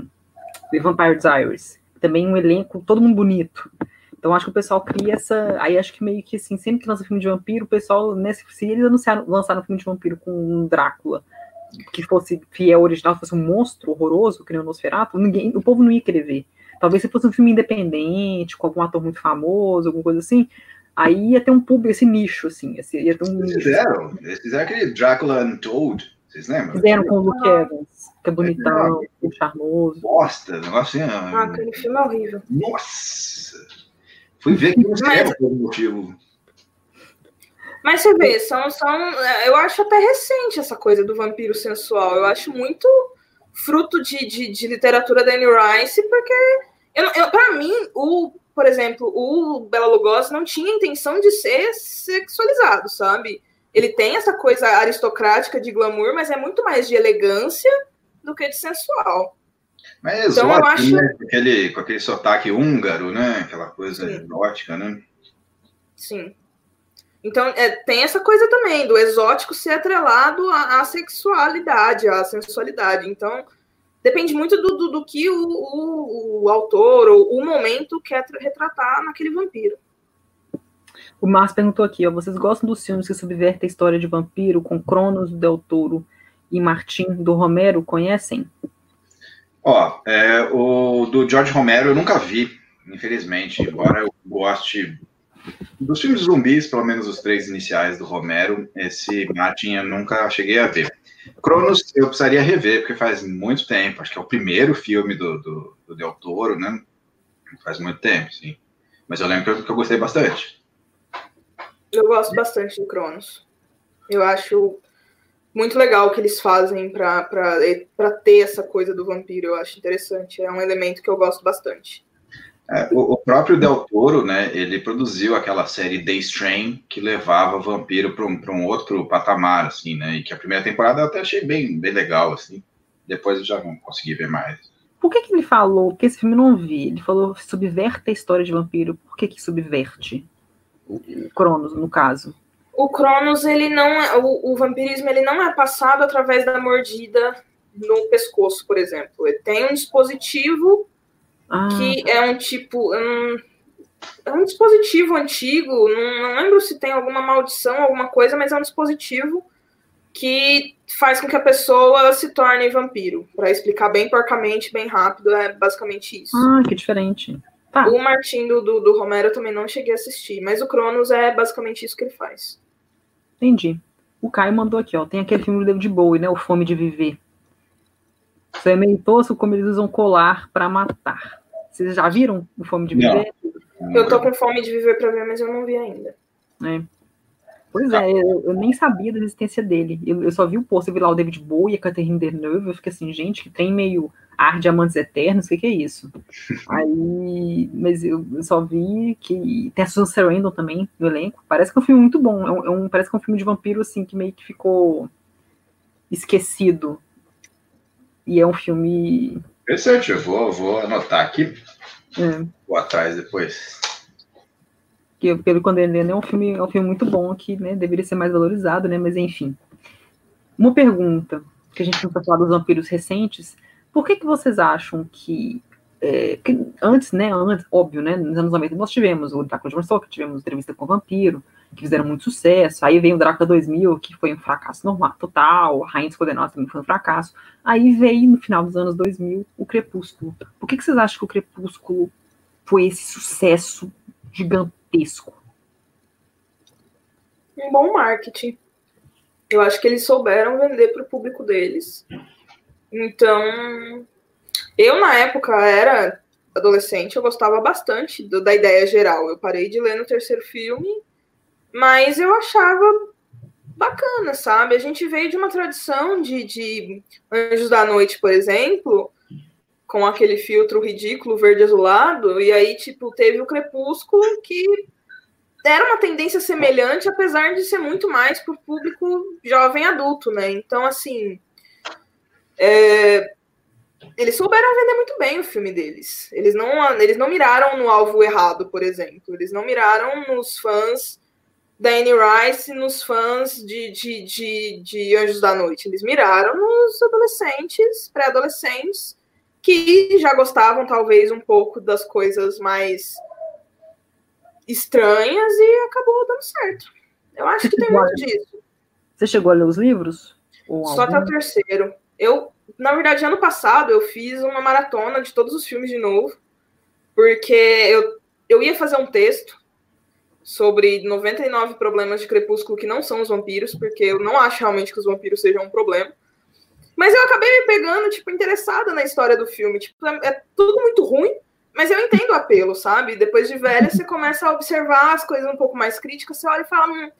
The Vampire Diaries, também um elenco todo mundo bonito, então acho que o pessoal cria essa. Aí acho que meio que assim, sempre que lança filme de vampiro, o pessoal, nesse, se eles anunciaram, lançaram um filme de vampiro com um Drácula que fosse fiel original, fosse um monstro horroroso, que nem o Nosferatu, ninguém, o povo não ia querer ver. Talvez se fosse um filme independente, com algum ator muito famoso, alguma coisa assim, aí ia ter um público, esse nicho, assim. Esse, ia ter um Eles fizeram, eles fizeram aquele Drácula Untold, vocês lembram? Fizeram com o Luke Evans, que é bonitão, é, charmoso. Bosta, negócio assim. Ah, aquele filme é horrível. Nossa! Fui ver que não Mas... por algum motivo. Mas você vê, são, são. Eu acho até recente essa coisa do vampiro sensual. Eu acho muito fruto de, de, de literatura da Anne Rice, porque eu, eu, para mim, o, por exemplo, o Bela Lugosi não tinha intenção de ser sexualizado, sabe? Ele tem essa coisa aristocrática de glamour, mas é muito mais de elegância do que de sensual. Mas é então, exótico, acho... né? Com aquele, com aquele sotaque húngaro, né? Aquela coisa Sim. exótica, né? Sim. Então, é, tem essa coisa também, do exótico ser atrelado à, à sexualidade, à sensualidade. Então, depende muito do, do, do que o, o, o, autor ou o momento quer retratar naquele vampiro. O Márcio perguntou aqui, ó, vocês gostam dos filmes que subvertem a história de vampiro com Cronos do Del Toro e Martim do Romero? Conhecem? Ó, é, o do George Romero eu nunca vi, infelizmente, embora eu goste dos filmes zumbis, pelo menos os três iniciais do Romero, esse Martin eu nunca cheguei a ver. Cronos eu precisaria rever, porque faz muito tempo, acho que é o primeiro filme do, do, do Del Toro, né? Faz muito tempo, sim. Mas eu lembro que eu, que eu gostei bastante. Eu gosto bastante do Cronos. Eu acho muito legal o que eles fazem para ter essa coisa do vampiro. Eu acho interessante. É um elemento que eu gosto bastante. É, o, o, próprio Del Toro, né, ele produziu aquela série Day Strain que levava o vampiro para um, um outro patamar, assim, né, e que a primeira temporada eu até achei bem, bem legal, assim, depois eu já não consegui ver mais. Por que, que ele falou, porque esse filme eu não vi, ele falou subverte a história de vampiro, por que que subverte? O Cronos, no caso. O Cronos, ele não é, o, o vampirismo, ele não é passado através da mordida no pescoço, por exemplo. Ele tem um dispositivo ah. que é um tipo. Um, é um dispositivo antigo, não, não, lembro se tem alguma maldição, alguma coisa, mas é um dispositivo que faz com que a pessoa se torne vampiro. Para explicar bem porcamente, bem rápido, é basicamente isso. Ah, que diferente. Tá. O Martin do, do, do Romero eu também não cheguei a assistir, mas o Cronos é basicamente isso que ele faz. Entendi. O Caio mandou aqui, ó. Tem aquele filme do David Bowie, né? O Fome de Viver. Isso é meio tosco como eles usam colar para matar. Vocês já viram o Fome de Viver? Não. Eu tô com fome de viver pra ver, mas eu não vi ainda. É. Pois é, eu, eu, nem sabia da existência dele. Eu, eu só vi o post, eu vi lá o David Bowie e a Catherine Deneuve, eu fiquei assim, gente, que tem meio ar de amantes eternos, o que, que é isso? Aí, mas eu, só vi que tem a Susan Sarandon também no elenco. Parece que é um filme muito bom. É um, é um, parece que é um filme de vampiro, assim, que meio que ficou esquecido. E é um filme Interessante, eu vou, vou anotar aqui. É. Vou atrás depois. Que pelo quando ele é um filme, é um filme muito bom que né, deveria ser mais valorizado, né? Mas enfim. Uma pergunta que a gente não falar dos vampiros recentes. Por que, que vocês acham que, é, que antes, né? Antes, óbvio, né? Nos anos 90 nós tivemos o Drácula de Stoker, tivemos entrevista com o vampiro, que fizeram muito sucesso. Aí veio o Drácula 2000, que foi um fracasso normal, total. A Rainha Escodenós também foi um fracasso. Aí veio, no final dos anos 2000, o Crepúsculo. Por que, que vocês acham que o Crepúsculo foi esse sucesso gigantesco? Um bom marketing. Eu acho que eles souberam vender para o público deles. Então, eu na época era adolescente, eu gostava bastante do, da ideia geral. Eu parei de ler no terceiro filme mas eu achava bacana, sabe? A gente veio de uma tradição de, de Anjos da Noite, por exemplo, com aquele filtro ridículo verde azulado, e aí, tipo, teve o Crepúsculo que era uma tendência semelhante, apesar de ser muito mais para o público jovem adulto, né? Então, assim, é... eles souberam vender muito bem o filme deles. Eles não, eles não miraram no alvo errado, por exemplo. Eles não miraram nos fãs da Anne Rice nos fãs de, de, de, de Anjos da Noite. Eles miraram nos adolescentes, pré-adolescentes, que já gostavam talvez um pouco das coisas mais estranhas e acabou dando certo. Eu acho que tem muito disso. Você chegou a ler os livros? Só até o terceiro. Eu, na verdade, ano passado eu fiz uma maratona de todos os filmes de novo, porque eu, eu ia fazer um texto sobre 99 problemas de Crepúsculo que não são os vampiros, porque eu não acho realmente que os vampiros sejam um problema. Mas eu acabei me pegando, tipo, interessada na história do filme. Tipo, é, é tudo muito ruim, mas eu entendo o apelo, sabe? Depois de velha, você começa a observar as coisas um pouco mais críticas, você olha e fala, hum,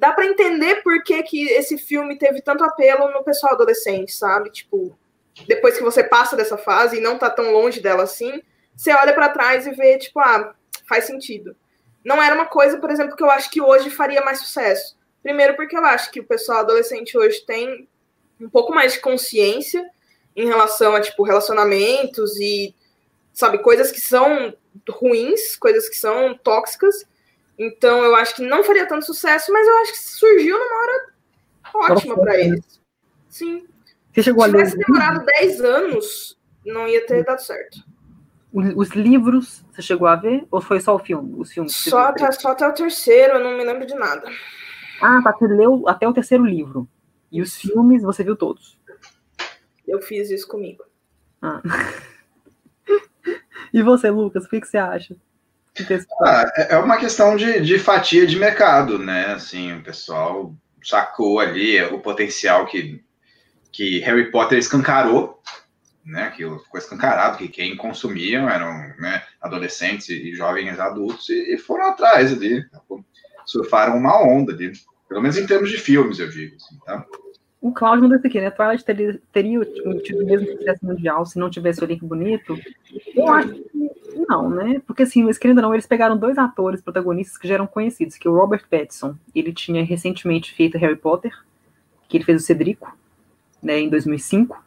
dá para entender por que, que esse filme teve tanto apelo no pessoal adolescente, sabe? Tipo, depois que você passa dessa fase e não tá tão longe dela assim, você olha para trás e vê, tipo, ah, faz sentido não era uma coisa, por exemplo, que eu acho que hoje faria mais sucesso. Primeiro, porque eu acho que o pessoal adolescente hoje tem um pouco mais de consciência em relação a tipo relacionamentos e sabe coisas que são ruins, coisas que são tóxicas. Então, eu acho que não faria tanto sucesso, mas eu acho que surgiu numa hora ótima para eles. Sim. Você chegou Se tivesse demorado 10 anos, não ia ter dado certo. Os livros, você chegou a ver? Ou foi só o filme? Os filmes só, até, só até o terceiro, eu não me lembro de nada. Ah, tá. Você leu até o terceiro livro. E os filmes você viu todos? Eu fiz isso comigo. Ah. e você, Lucas, o que, que você acha? Ah, é, é uma questão de, de fatia de mercado, né? Assim, o pessoal sacou ali o potencial que, que Harry Potter escancarou né, aquilo ficou escancarado, que quem consumiam eram né, adolescentes e jovens adultos e, e, foram atrás ali, surfaram uma onda ali, pelo menos em termos de filmes, eu digo. Assim, tá? O Cláudio mandou isso aqui, né? Twilight teria, teria tido o mesmo sucesso mundial se não tivesse o elenco bonito? Eu acho que não, né? Porque assim, mas querendo ou não, eles pegaram dois atores protagonistas que já eram conhecidos, que é o Robert Pattinson, ele tinha recentemente feito Harry Potter, que ele fez o Cedrico, né, em 2005,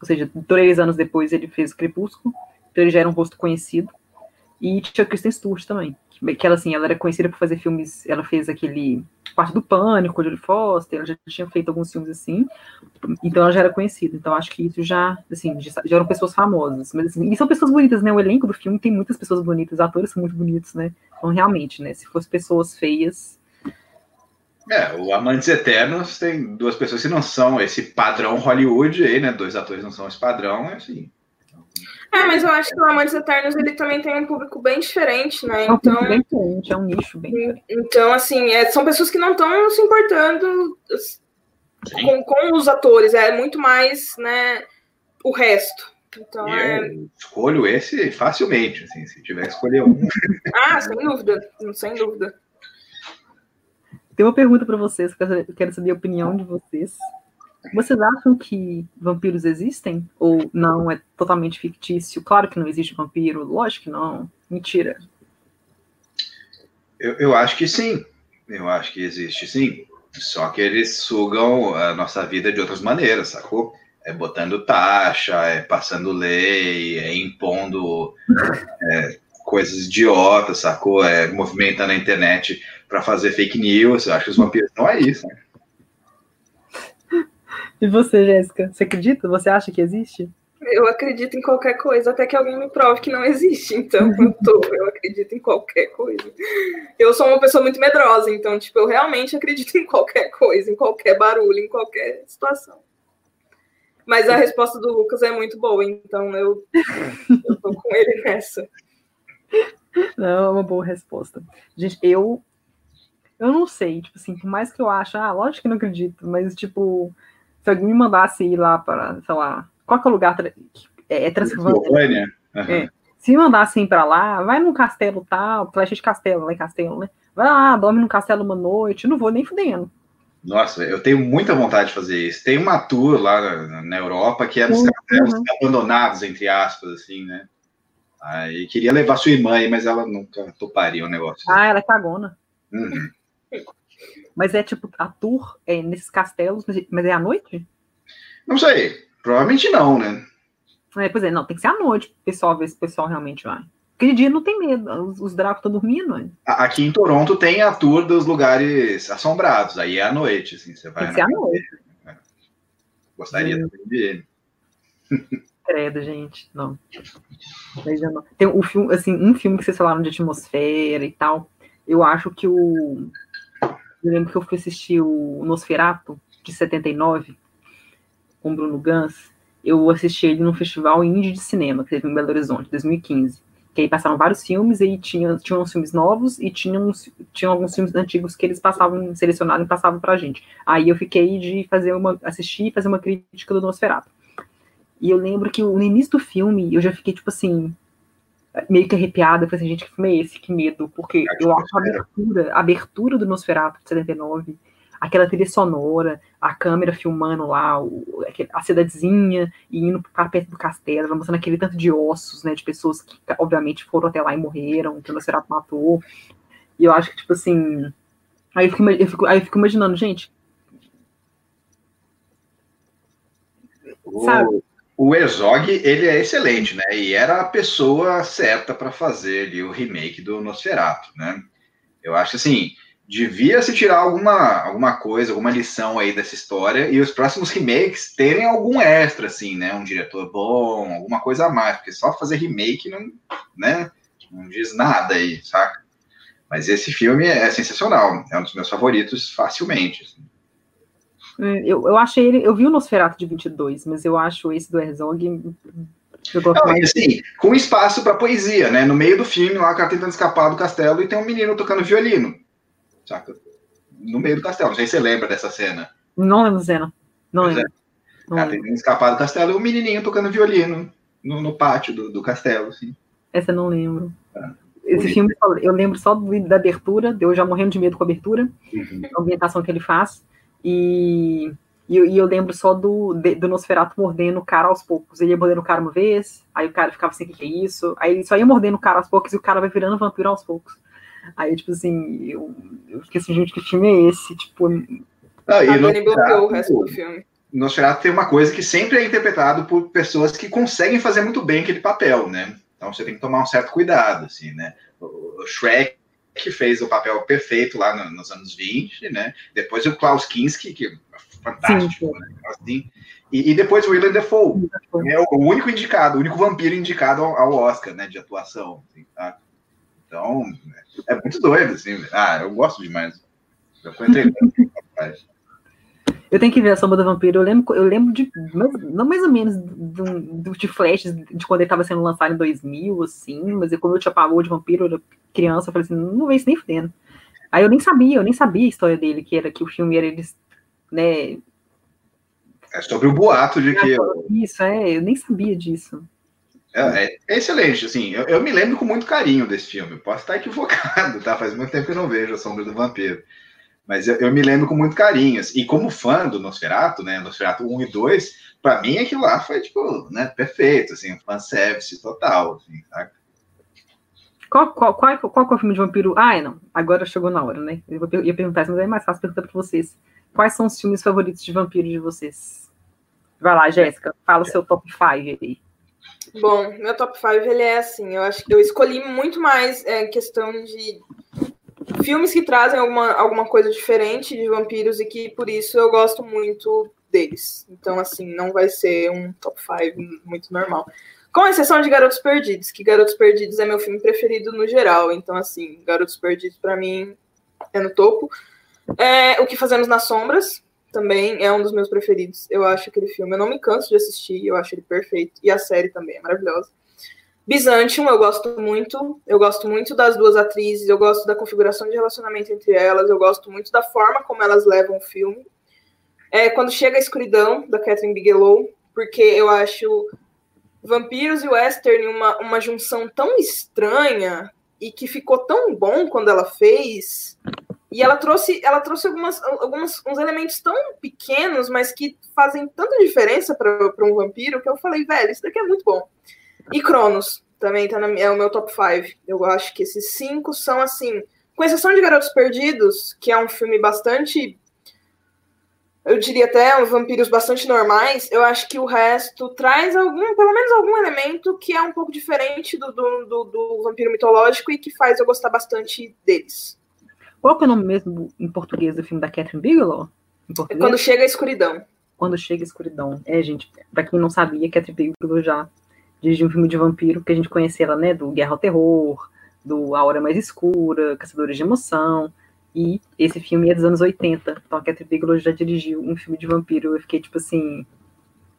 ou seja, três anos depois ele fez o Crepúsculo, então ele já era um rosto conhecido. E tinha Kristen Stewart também, que ela, assim, ela era conhecida por fazer filmes, ela fez aquele Parte do Pânico, Jodie Foster, ela já tinha feito alguns filmes assim, então ela já era conhecida, então acho que isso já, assim, já, já eram pessoas famosas, mas assim, e são pessoas bonitas, né, o elenco do filme tem muitas pessoas bonitas, os atores são muito bonitos, né, então realmente, né, se fossem pessoas feias... É, o Amantes Eternos tem duas pessoas que não são esse padrão Hollywood aí, né, dois atores não são esse padrão, é assim, é, mas eu acho que o Amantes Eternos ele também tem um público bem diferente, né? É um então, bem diferente, é um nicho bem diferente. Então, assim, é, são pessoas que não estão se importando com, com, os atores, é muito mais, né, o resto. Então, e é... eu escolho esse facilmente, assim, se tiver que escolher um. ah, sem dúvida, sem dúvida. Tem uma pergunta para vocês, eu quero saber a opinião de vocês. Vocês acham que vampiros existem? Ou não, é totalmente fictício? Claro que não existe vampiro, lógico que não. Mentira. Eu, eu acho que sim. Eu acho que existe sim. Só que eles sugam a nossa vida de outras maneiras, sacou? É botando taxa, é passando lei, é impondo é, coisas idiotas, sacou? É movimentando a internet para fazer fake news. Eu acho que os vampiros não é isso, né? E você, Jéssica, você acredita? Você acha que existe? Eu acredito em qualquer coisa, até que alguém me prove que não existe. Então, eu, tô, eu acredito em qualquer coisa. Eu sou uma pessoa muito medrosa, então, tipo, eu realmente acredito em qualquer coisa, em qualquer barulho, em qualquer situação. Mas a resposta do Lucas é muito boa, então eu, eu tô com ele nessa. Não, é uma boa resposta. Gente, eu eu não sei, tipo assim, por mais que eu ache, ah, lógico que não acredito, mas tipo, se alguém me mandasse ir lá para, sei lá, qual que é o lugar é, é Transilvânia? Uhum. É. Se me mandassem para lá, vai num castelo tal, flecha de castelo, lá em castelo, né? Vai lá, dorme num castelo uma noite, não vou nem fudendo. Nossa, eu tenho muita vontade de fazer isso. Tem uma tour lá na, na Europa que é dos uhum. castelos abandonados, entre aspas, assim, né? Aí queria levar sua irmã aí, mas ela nunca toparia o negócio. Ah, ela é cagona. Uhum. Mas é tipo, a tour é nesses castelos, mas é à noite? Não sei. Provavelmente não, né? É, pois é, não, tem que ser à noite, o pessoal ver se o pessoal realmente vai. Porque de dia não tem medo, os, os dracos estão dormindo. Né? Aqui em Toronto tem a tour dos lugares assombrados, aí é à noite, assim, você vai. Tem que ser à noite. É. Gostaria é. também de ver. Credo, gente, não. não. Tem o filme, assim, um filme que vocês falaram de atmosfera e tal. Eu acho que o eu lembro que eu fui assistir o Nosferato, de 79, com Bruno Gans. Eu assisti ele num festival indie de cinema, que teve em Belo Horizonte, 2015. Que aí passaram vários filmes, e tinha, tinha uns filmes novos e tinha, uns, tinha alguns filmes antigos que eles passavam, selecionados e passavam pra gente. Aí eu fiquei de fazer uma, assistir e fazer uma crítica do Nosferatu. E eu lembro que no início do filme, eu já fiquei, tipo assim, meio que arrepiada, falei assim, gente, que filme é esse? Que medo, porque eu acho a abertura, a abertura do Nosferatu de 79, aquela trilha sonora, a câmera filmando lá, o, a cidadezinha, e indo para perto do castelo, mostrando aquele tanto de ossos, né, de pessoas que, obviamente, foram até lá e morreram, que o Nosferatu matou, e eu acho que, tipo assim, aí eu fico, eu fico, aí eu fico imaginando, gente, sabe? O Herzog, ele é excelente, né? E era a pessoa certa para fazer ali o remake do Nosferatu, né? Eu acho assim, devia se tirar alguma, alguma coisa, alguma lição aí dessa história e os próximos remakes terem algum extra, assim, né? Um diretor bom, alguma coisa a mais, porque só fazer remake não, né? Não diz nada aí, saca? Mas esse filme é sensacional, é um dos meus favoritos facilmente. Assim. Eu, eu achei ele. Eu vi o Nosferatu de 22, mas eu acho esse do Herzog. Não, mais... assim, com espaço para poesia, né? No meio do filme, lá o cara tentando escapar do castelo e tem um menino tocando violino. Saca? No meio do castelo. Não sei se você lembra dessa cena. Não lembro cena. Não lembro. É. O cara tentando escapar do castelo e um menininho tocando violino no, no pátio do, do castelo, assim. Essa eu não lembro. É. Esse filme, eu lembro só da abertura, eu já morrendo de medo com a abertura, uhum. a ambientação que ele faz. E, E, e, eu lembro só do, do Nosferatu mordendo o cara aos poucos. Ele ia mordendo o cara uma vez, aí o cara ficava assim, o que, que é isso? Aí ele só ia mordendo o cara aos poucos e o cara vai virando vampiro aos poucos. Aí, tipo assim, eu, eu fiquei assim, gente, que filme é esse? Tipo. Ah, e Nosferatu, bloqueou o resto do filme. Nosferatu tem uma coisa que sempre é interpretado por pessoas que conseguem fazer muito bem aquele papel, né? Então você tem que tomar um certo cuidado, assim, né? O Shrek que fez o papel perfeito lá no, nos anos 20, né? Depois o Klaus Kinski, que é fantástico, Sim. né? Assim, e, e, depois o Willem Dafoe, é o único indicado, o único vampiro indicado ao, ao Oscar, né? De atuação, assim, tá? Então, é muito doido, assim. Ah, eu gosto demais. Eu entrei Eu tenho que ver a Sombra do Vampiro. Eu lembro, eu lembro de, não mais ou menos de, de flashes de quando ele estava sendo lançado em 2000, assim, mas quando eu tinha pavor de vampiro, eu era criança, eu falei assim, não vejo isso nem fudendo. Aí eu nem sabia, eu nem sabia a história dele, que era que o filme era eles, né... É sobre o boato de que... Isso, é, eu nem sabia disso. É, é, excelente, assim, eu, eu, me lembro com muito carinho desse filme. Posso estar equivocado, tá? Faz muito tempo que eu não vejo A Sombra do Vampiro. Mas eu, eu, me lembro com muito carinho. Assim, e como fã do Nosferatu, né? Nosferatu 1 e 2, para mim aquilo lá foi, tipo, né, perfeito, assim, um fanservice total, assim, sabe? Qual, qual, qual, qual é o filme de vampiro? Ah, não, agora chegou na hora, né? Eu ia perguntar isso, mas é mais fácil perguntar para vocês. Quais são os filmes favoritos de vampiro de vocês? Vai lá, Jéssica, fala o seu top 5 aí. Bom, meu top 5 ele é assim, eu acho que eu escolhi muito mais é, questão de filmes que trazem alguma, alguma coisa diferente de vampiros e que por isso eu gosto muito deles. Então, assim, não vai ser um top 5 muito normal. Com exceção de Garotos Perdidos, que Garotos Perdidos é meu filme preferido no geral. Então, assim, Garotos Perdidos para mim é no topo. É, o que Fazemos nas Sombras também é um dos meus preferidos. Eu acho aquele filme, eu não me canso de assistir, eu acho ele perfeito. E a série também é maravilhosa. Byzantium eu gosto muito, eu gosto muito das duas atrizes, eu gosto da configuração de relacionamento entre elas, eu gosto muito da forma como elas levam o filme. É, quando chega a escuridão, da Catherine Bigelow, porque eu acho vampiros e western uma, uma junção tão estranha e que ficou tão bom quando ela fez. E ela trouxe, ela trouxe algumas, algumas uns elementos tão pequenos, mas que fazem tanta diferença para um vampiro que eu falei, velho, isso daqui é muito bom. E Cronos também tá na, é o meu top 5. Eu acho que esses cinco são assim, com exceção de Garotos Perdidos, que é um filme bastante eu diria até vampiros bastante normais, eu acho que o resto traz algum, pelo menos algum elemento que é um pouco diferente do, do, do, do vampiro mitológico e que faz eu gostar bastante deles. Qual que é o nome mesmo em português do filme da Catherine Bigelow? É quando chega a escuridão. Quando chega a escuridão. É, gente, pra quem não sabia, Catherine Bigelow já dirige um filme de vampiro que a gente conhecia ela, né, do Guerra ao Terror, do A Hora Mais Escura, Caçadores de Emoção, e esse filme é dos anos 80, então a Catherine Bigelow já dirigiu um filme de vampiro, eu fiquei tipo assim,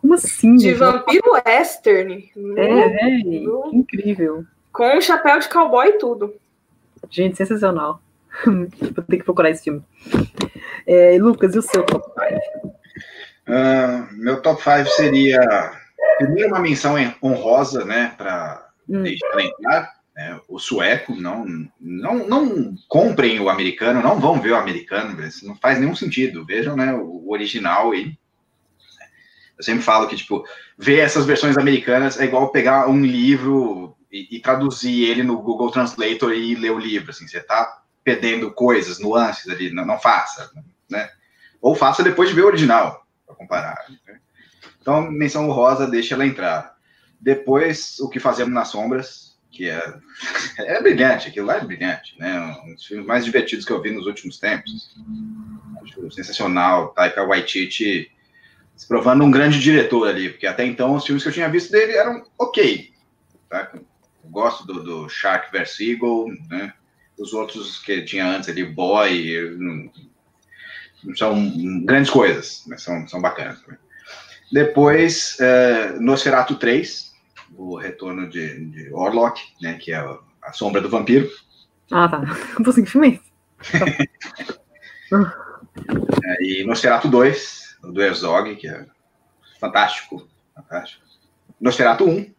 como assim? De vampiro western? É, é, incrível. Com um chapéu de cowboy e tudo. Gente, sensacional. tipo, tem que procurar esse filme. É, Lucas, e o seu top 5? Uh, ah, meu top 5 seria Primeiro, uma menção honrosa, né, para hum. entrar. Né, o sueco, não, não, não comprem o americano, não vão ver o americano, não faz nenhum sentido. Vejam, né, o original e eu sempre falo que, tipo, ver essas versões americanas é igual pegar um livro e, e, traduzir ele no Google Translator e ler o livro, assim, você tá perdendo coisas, nuances ali, não, não faça, né? Ou faça depois de ver o original, para comparar. Né? Então, menção rosa, deixa ela entrar. Depois, o que fazemos nas sombras, que é, é brilhante, aquilo lá é brilhante, né? Um dos filmes mais divertidos que eu vi nos últimos tempos. Acho sensacional. Taika Waititi se provando um grande diretor ali, porque até então os filmes que eu tinha visto dele eram ok. Tá? Gosto do, do Shark vs. Eagle, né? Os outros que tinha antes ali, Boy, não, são grandes coisas, mas são, são bacanas. Também. Depois, é, Nosferatu 3, o retorno de, de Orlok, né, que é a sombra do vampiro. Ah, tá. Não sem filme. é, e Nosferatu 2, do Herzog, que é fantástico, fantástico. Nosferatu 1,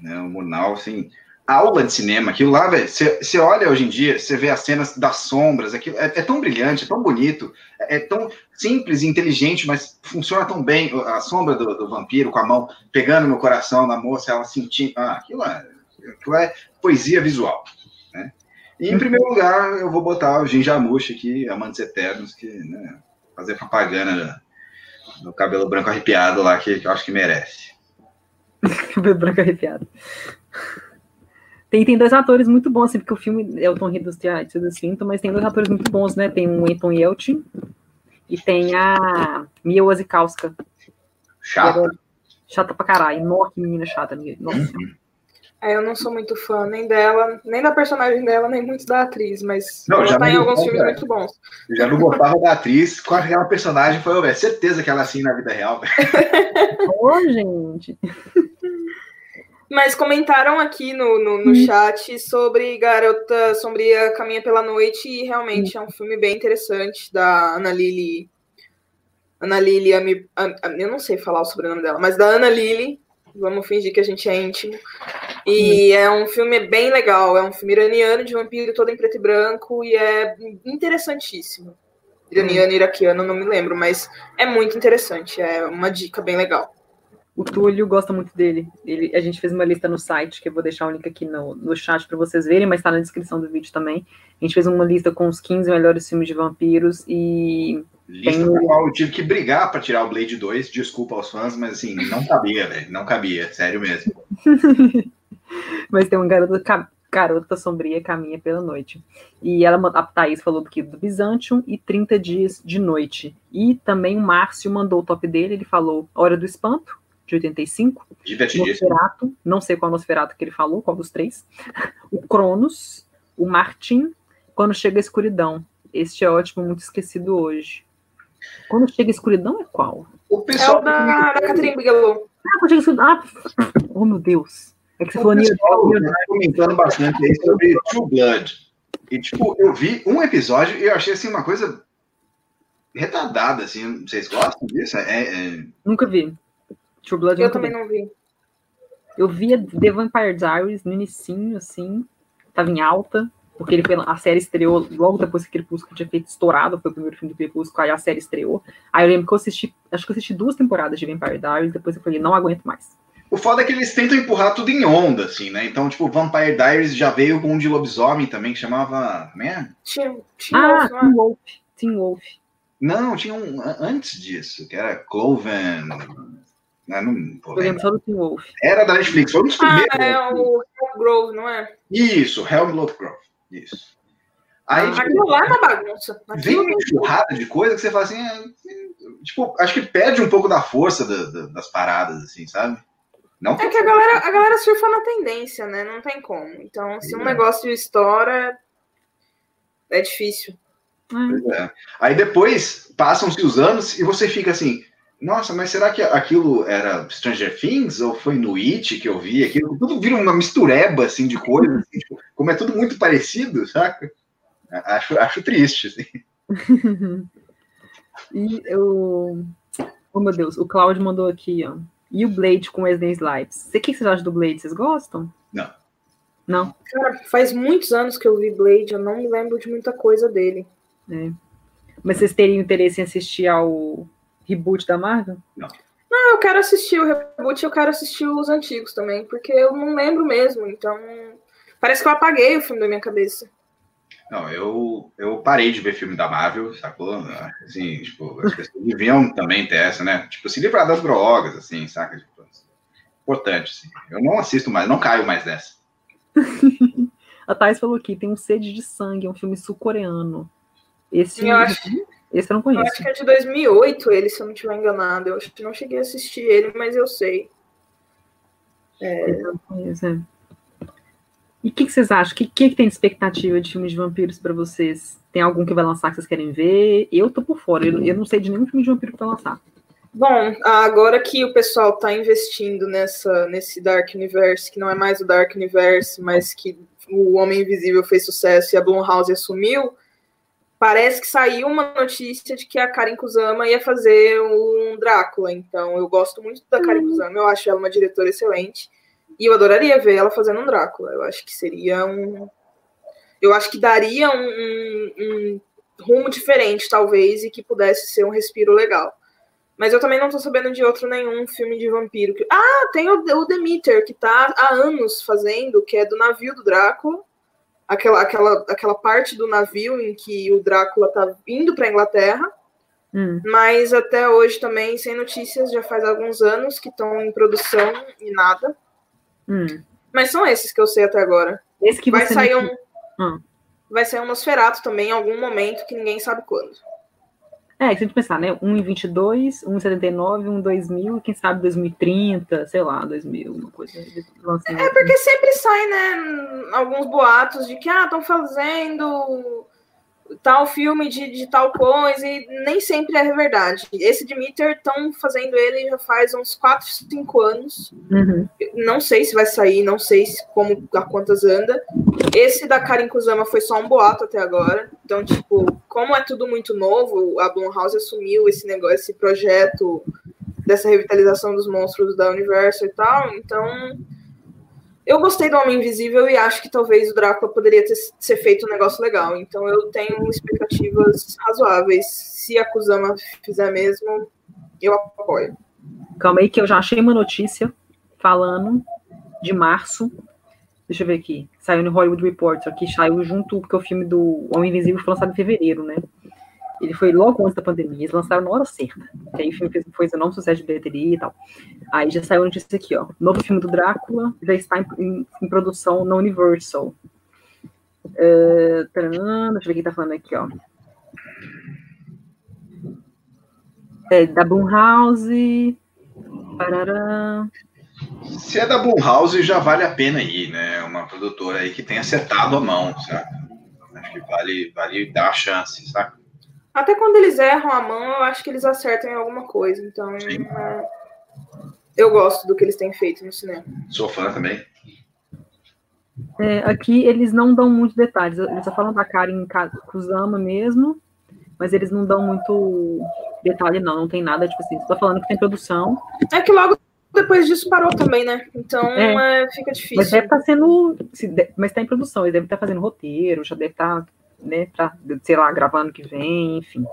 né, o Murnau, assim, aula de cinema. Aquilo lá, velho, você olha hoje em dia, você vê as cenas das sombras, aquilo é, é tão brilhante, é tão bonito, é, é, tão simples e inteligente, mas funciona tão bem. A sombra do, do, vampiro com a mão pegando no coração da moça, ela sentindo. Ah, aquilo é, aquilo é poesia visual. Né? E em primeiro lugar, eu vou botar o Ginjamushi aqui, Amantes Eternos, que né, fazer propaganda no cabelo branco arrepiado lá, que, que eu acho que merece. cabelo branco arrepiado. Tem, tem dois atores muito bons, assim, porque o filme é o Tom Hiddleston e Swinton, mas tem dois atores muito bons, né? Tem o Anton Yelchin e tem a Mia Wasikowska. Chata. Chata pra caralho. Nossa, que menina chata. Nossa. Uhum. É, eu não sou muito fã nem dela, nem da personagem dela, nem muito da atriz, mas não, ela tá em alguns filmes muito bons. Eu já não gostava da atriz, com aquela personagem foi, velho, certeza que ela é assim na vida real, Ô, gente. Mas comentaram aqui no, no, no, hum. chat sobre Garota Sombria Caminha pela Noite e realmente é um filme bem interessante da Ana Lili. Ana Lili, eu não sei falar o sobrenome dela, mas da Ana Lili. Vamos fingir que a gente é íntimo. E é um filme bem legal. É um filme iraniano de vampiro todo em preto e branco e é interessantíssimo. Iraniano, iraquiano, não me lembro, mas é muito interessante. É uma dica bem legal. O Túlio gosta muito dele. Ele, a gente fez uma lista no site, que eu vou deixar o link aqui no, no chat para vocês verem, mas está na descrição do vídeo também. A gente fez uma lista com os 15 melhores filmes de vampiros e. Lista tem... qual eu tive que brigar para tirar o Blade 2, desculpa aos fãs, mas assim, não cabia, velho. Não cabia, sério mesmo. mas tem uma garota, garota sombria caminha pela noite. E ela, a Thaís falou do que do Byzantium e 30 dias de noite. E também o Márcio mandou o top dele, ele falou Hora do Espanto, de 85. Nosferato, não sei qual Nosferato que ele falou, qual dos três. O Cronos, o Martin, Quando Chega a Escuridão. Este é ótimo, muito esquecido hoje. Quando Chega a Escuridão é qual? O pessoal é o da, da Catherine Bigelow. Ah, quando chega a escuridão. Ah, oh, meu Deus. É que você o falou pessoal tá comentando bastante aí sobre True Blood. E, tipo, eu vi um episódio e eu achei, assim, uma coisa retardada, assim. Vocês gostam disso? É, é... Nunca vi. True Blood eu também não vi. Eu via The Vampire Diaries no inicinho, assim, tava em alta, porque ele foi, a série estreou logo depois que Crepúsculo tinha feito estourado, foi o primeiro filme do Crepúsculo, aí a série estreou. Aí eu lembro que eu assisti, acho que eu assisti duas temporadas de Vampire Diaries, depois eu falei, não aguento mais. O foda é que eles tentam empurrar tudo em onda, assim, né? Então, tipo, Vampire Diaries já veio com um de lobisomem também, que chamava. Como é? Teen, ah, Teen Wolf. Teen Wolf. Não, tinha um antes disso, que era Cloven. Né? Não, tô lembro só do Teen Wolf. Era da Netflix, foi um dos primeiros. Ah, é o Helm Grove, não é? Isso, Helm Grove. Isso. Aí, ah, aquilo lá na bagunça. Vem uma enxurrada de coisa que você fala assim, é, tipo, acho que perde um pouco da força da, da, das paradas, assim, sabe? Não é que a galera, a galera surfa na tendência, né? Não tem como. Então, se um é. negócio estoura, é difícil. É. Aí depois passam-se os anos e você fica assim, nossa, mas será que aquilo era Stranger Things ou foi no It que eu vi? Aquilo tudo vira uma mistureba assim de coisas, assim, tipo, como é tudo muito parecido, saca? Acho, acho triste, assim. e eu, oh meu Deus, o Claudio mandou aqui, ó. E o Blade com Wesley Snipes. O que vocês acham do Blade? Vocês gostam? Não. Não? Cara, faz muitos anos que eu vi Blade, eu não me lembro de muita coisa dele. É. Mas vocês teriam interesse em assistir ao reboot da Marvel? Não. Não, eu quero assistir o reboot e eu quero assistir os antigos também, porque eu não lembro mesmo, então parece que eu apaguei o filme da minha cabeça. Não, eu, eu parei de ver filme da Marvel, sacou? Assim, tipo, as pessoas deviam também ter essa, né? Tipo, se livrar das drogas, assim, saca? Tipo, importante, assim. Eu não assisto mais, não caio mais nessa. A Thais falou aqui, tem um Sede de Sangue, é um filme sul-coreano. Esse eu acho, esse eu não conheço. Eu acho que é de 2008 ele, se eu não estiver enganado. Eu acho que não cheguei a assistir ele, mas eu sei. É... Eu não conheço, é. E o que, que, vocês acham? O que, que, que, tem de expectativa de filmes de vampiros para vocês? Tem algum que vai lançar que vocês querem ver? Eu tô por fora, eu, eu não sei de nenhum filme de vampiro que vai lançar. Bom, agora que o pessoal está investindo nessa, nesse Dark Universe, que não é mais o Dark Universe, mas que o Homem Invisível fez sucesso e a Blumhouse assumiu, parece que saiu uma notícia de que a Karen Kusama ia fazer um Drácula. Então, eu gosto muito da Karen uhum. Kusama, eu acho ela uma diretora excelente. E eu adoraria ver ela fazendo um Drácula. Eu acho que seria um. Eu acho que daria um, um, um rumo diferente, talvez, e que pudesse ser um respiro legal. Mas eu também não tô sabendo de outro nenhum filme de vampiro. Que... Ah, tem o, o Demeter, que tá há anos fazendo, que é do navio do Drácula. Aquela, aquela, aquela parte do navio em que o Drácula tá indo pra Inglaterra. Hum. Mas até hoje também, sem notícias, já faz alguns anos que estão em produção e nada. Hum. Mas são esses que eu sei até agora. Esse que vai sair um. Hum. Vai sair um Nosferatu também em algum momento que ninguém sabe quando. É, se a gente pensar, né? Um em 22, um em 79, um em 2000, quem sabe 2030, sei lá, 2000, uma coisa. É porque sempre sai, né? Alguns boatos de que, ah, estão fazendo tal filme de, de tal coisa, e nem sempre é verdade. Esse Demeter estão fazendo ele já faz uns 4, 5 anos. Uhum. Não sei se vai sair, não sei se, como a quantas anda. Esse da Karin Kusama foi só um boato até agora. Então, tipo, como é tudo muito novo, a Blumhouse assumiu esse negócio, esse projeto dessa revitalização dos monstros da Universal e tal, então eu gostei do Homem Invisível e acho que talvez o Drácula poderia ter, ser feito um negócio legal. Então eu tenho expectativas razoáveis. Se a Kusama fizer mesmo, eu apoio. Calma aí que eu já achei uma notícia falando de março. Deixa eu ver aqui. Saiu no Hollywood Reporter, que saiu junto, porque o filme do Homem Invisível foi lançado em fevereiro, né? Ele foi logo antes da pandemia, eles lançaram na hora certa. Que aí o filme fez, foi enorme sucesso de bilheteria e tal. Aí já saiu a notícia aqui, ó. Novo filme do Drácula já está em, em, em produção na Universal. Uh, deixa eu ver quem tá falando aqui, ó. É, da Blumhouse. Parará. Se é da Blumhouse, já vale a pena ir, né? Uma produtora aí que tem acertado a mão, sabe? Acho que vale, vale dar a chance, sabe? Até quando eles erram a mão, eu acho que eles acertam em alguma coisa. Então, é... eu gosto do que eles têm feito no cinema. Sou fã também. É, aqui eles não dão muitos detalhes. Eles só falam da Karen Kusama mesmo, mas eles não dão muito detalhe, não. Não tem nada, tipo assim, só falando que tem produção. É que logo depois disso parou também, né? Então é, é, fica difícil. Mas deve estar tá sendo. Mas está em produção, eles devem estar tá fazendo roteiro, já deve estar tá né, pra, sei lá, gravando que vem, enfim.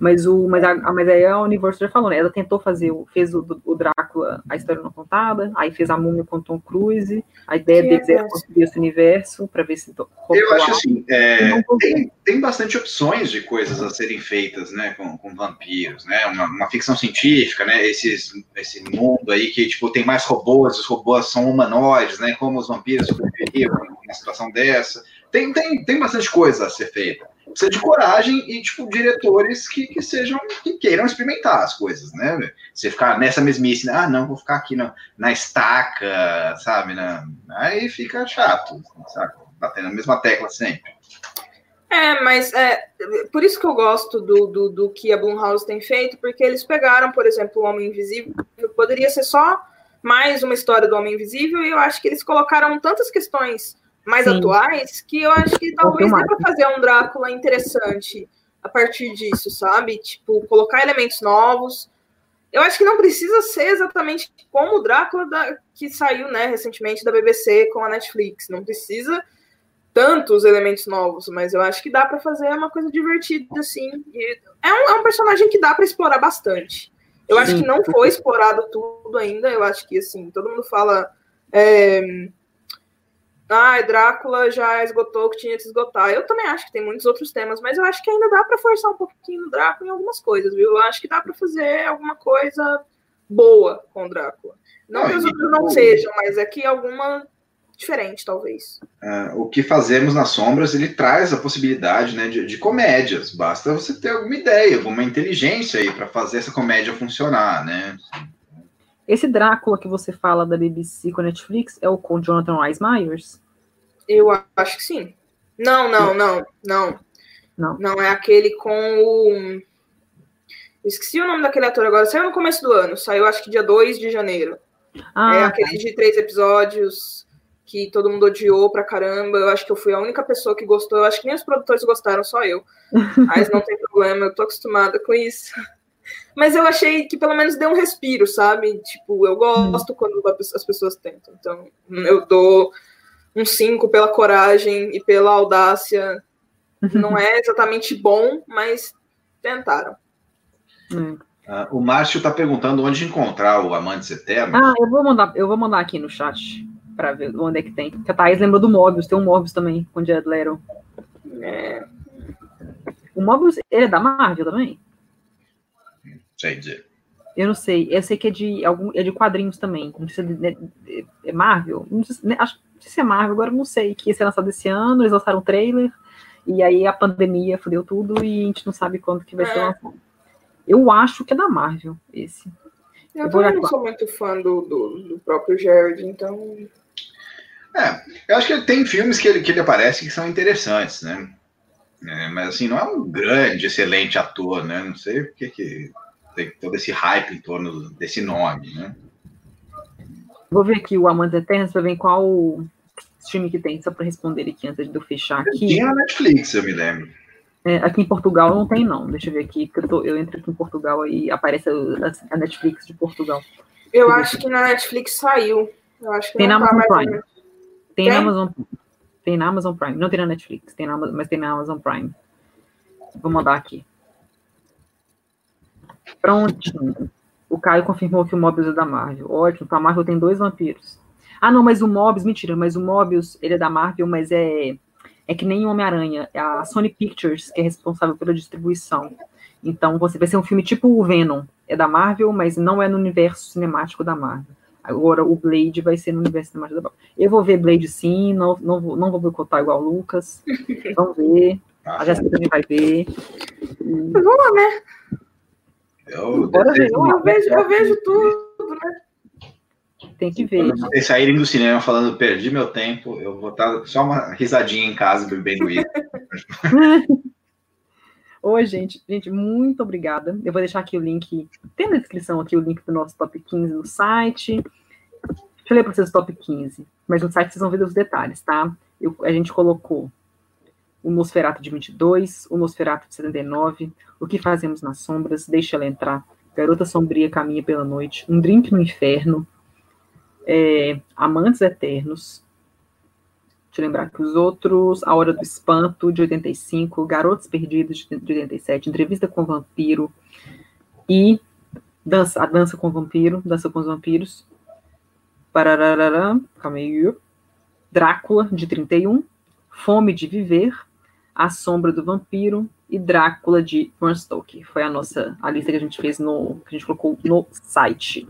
Mas, o, mas, a, mas aí a Universal já falou, né? Ela tentou fazer, fez o, o Drácula, a história não contada, aí fez a Múmia com Tom Cruise, a ideia que deles era construir esse universo para ver se. Eu acho assim, é, tem, tem bastante opções de coisas a serem feitas, né, com, com vampiros, né? Uma, uma, ficção científica, né? Esses, esse mundo aí que tipo tem mais robôs, os robôs são humanoides, né? Como os vampiros sobreviveriam numa situação dessa tem, tem, tem bastante coisa a ser feita. Precisa de coragem e, tipo, diretores que, que sejam, que queiram experimentar as coisas, né? Você ficar nessa mesmice, né? ah, não, vou ficar aqui na, na estaca, sabe? Na, aí fica chato, sabe? Batendo a mesma tecla sempre. É, mas é por isso que eu gosto do, do, do que a Blumhouse tem feito, porque eles pegaram, por exemplo, o Homem Invisível, poderia ser só mais uma história do Homem Invisível, e eu acho que eles colocaram tantas questões mais Sim. atuais, que eu acho que talvez dê para fazer um Drácula interessante a partir disso, sabe? Tipo, colocar elementos novos. Eu acho que não precisa ser exatamente como o Drácula da, que saiu, né, recentemente da BBC com a Netflix. Não precisa tantos elementos novos, mas eu acho que dá para fazer uma coisa divertida, assim. É, um, é um personagem que dá para explorar bastante. Eu Sim. acho que não foi explorado tudo ainda. Eu acho que, assim, todo mundo fala. É, ah, Drácula já esgotou o que tinha que esgotar. Eu também acho que tem muitos outros temas, mas eu acho que ainda dá para forçar um pouquinho o Drácula em algumas coisas, viu? Eu acho que dá para fazer alguma coisa boa com o Drácula. Não, que os outros não sejam, mas é que alguma diferente, talvez. Uh, o que fazemos nas sombras, ele traz a possibilidade né, de, de comédias. Basta você ter alguma ideia, alguma inteligência aí para fazer essa comédia funcionar, né? Esse Drácula que você fala da BBC com a Netflix é o com Jonathan Rhys Myers? Eu acho que sim. Não, não, não, não. Não, não é aquele com o. Eu esqueci o nome daquele ator agora. Saiu no começo do ano. Saiu acho que dia 2 de janeiro. Ah, é aquele tá. de três episódios que todo mundo odiou pra caramba. Eu acho que eu fui a única pessoa que gostou. Eu acho que nem os produtores gostaram, só eu. Mas não tem problema, eu tô acostumada com isso. Mas eu achei que pelo menos deu um respiro, sabe? Tipo, eu gosto hum. quando as pessoas tentam. Então, eu dou um 5 pela coragem e pela audácia. Não é exatamente bom, mas tentaram. Hum. Uh, o Márcio está perguntando onde encontrar o Amantes Eternos. Ah, eu vou mandar, eu vou mandar aqui no chat para ver onde é que tem. Porque a Thaís lembrou do Mobius, tem um Mobius também, com o Jared Leto. É. O Mobius, ele é da Marvel também? Sei dizer. Eu não sei. Eu sei que é de algum, é de quadrinhos também. Não sei se é, é, é Marvel. Não sei, né, acho, sei se é Marvel, agora não sei. Que ia ser lançado esse ano, eles lançaram um trailer. E aí a pandemia fudeu tudo e a gente não sabe quando que vai é. ser lançado. Eu acho que é da Marvel, esse. Eu, eu também não sou muito fã do, do, do, próprio Jared, então. É, eu acho que tem filmes que ele, que ele aparece que são interessantes, né? É, mas assim, não é um grande, excelente ator, né? Não sei porque que tem todo esse hype em torno desse nome, né? Vou ver aqui o Amantes Eternos para ver qual stream que tem, só para responder aqui antes de eu fechar aqui. Tinha na Netflix, eu me lembro. É, aqui em Portugal não tem, não. Deixa eu ver aqui, que eu, tô, eu entro aqui em Portugal e aparece a, a Netflix de Portugal. Eu acho que na Netflix saiu. Eu acho que tem na tá Amazon Prime. Tem, tem, na Amazon Tem na Amazon Prime. Não tem na Netflix, tem na, mas tem na Amazon Prime. Vou mandar aqui. Prontinho. O Caio confirmou que o Mobius é da Marvel. Ótimo, então a Marvel tem dois vampiros. Ah, não, mas o Mobius, mentira, mas o Mobius, ele é da Marvel, mas é, é que nem o Homem-Aranha. É a Sony Pictures que é responsável pela distribuição. Então, você vai ser um filme tipo o Venom. É da Marvel, mas não é no universo cinemático da Marvel. Agora, o Blade vai ser no universo cinemático da Marvel. Eu vou ver Blade sim, não, não, vou, não vou boicotar igual o Lucas. Vamos ver. A Jéssica também vai ver. Vamos lá, né? Eu, eu, vejo, eu vejo tudo, né? Tem que ver. Quando vocês saírem do cinema falando perdi meu tempo, eu vou estar só uma risadinha em casa bebendo isso. Oi, gente. Gente, muito obrigada. Eu vou deixar aqui o link. Tem na descrição aqui o link do nosso top 15 no site. Deixa eu ler para vocês o top 15. Mas no site vocês vão ver os detalhes, tá? Eu, a gente colocou o Nosferato de 22, o Nosferato de 79, O que Fazemos nas Sombras, Deixa Ela Entrar, Garota Sombria Caminha pela Noite, Um Drink no Inferno, é, Amantes Eternos, deixa eu lembrar que os outros, A Hora do Espanto, de 85, Garotos Perdidos, de 87, Entrevista com o Vampiro, e dança, A Dança com o Vampiro, Dança com os Vampiros, Parararará, calma aí, Drácula, de 31, Fome de Viver, a Sombra do Vampiro e Drácula de Bram Stoker. Foi a nossa a lista que a gente fez no que a gente colocou no site.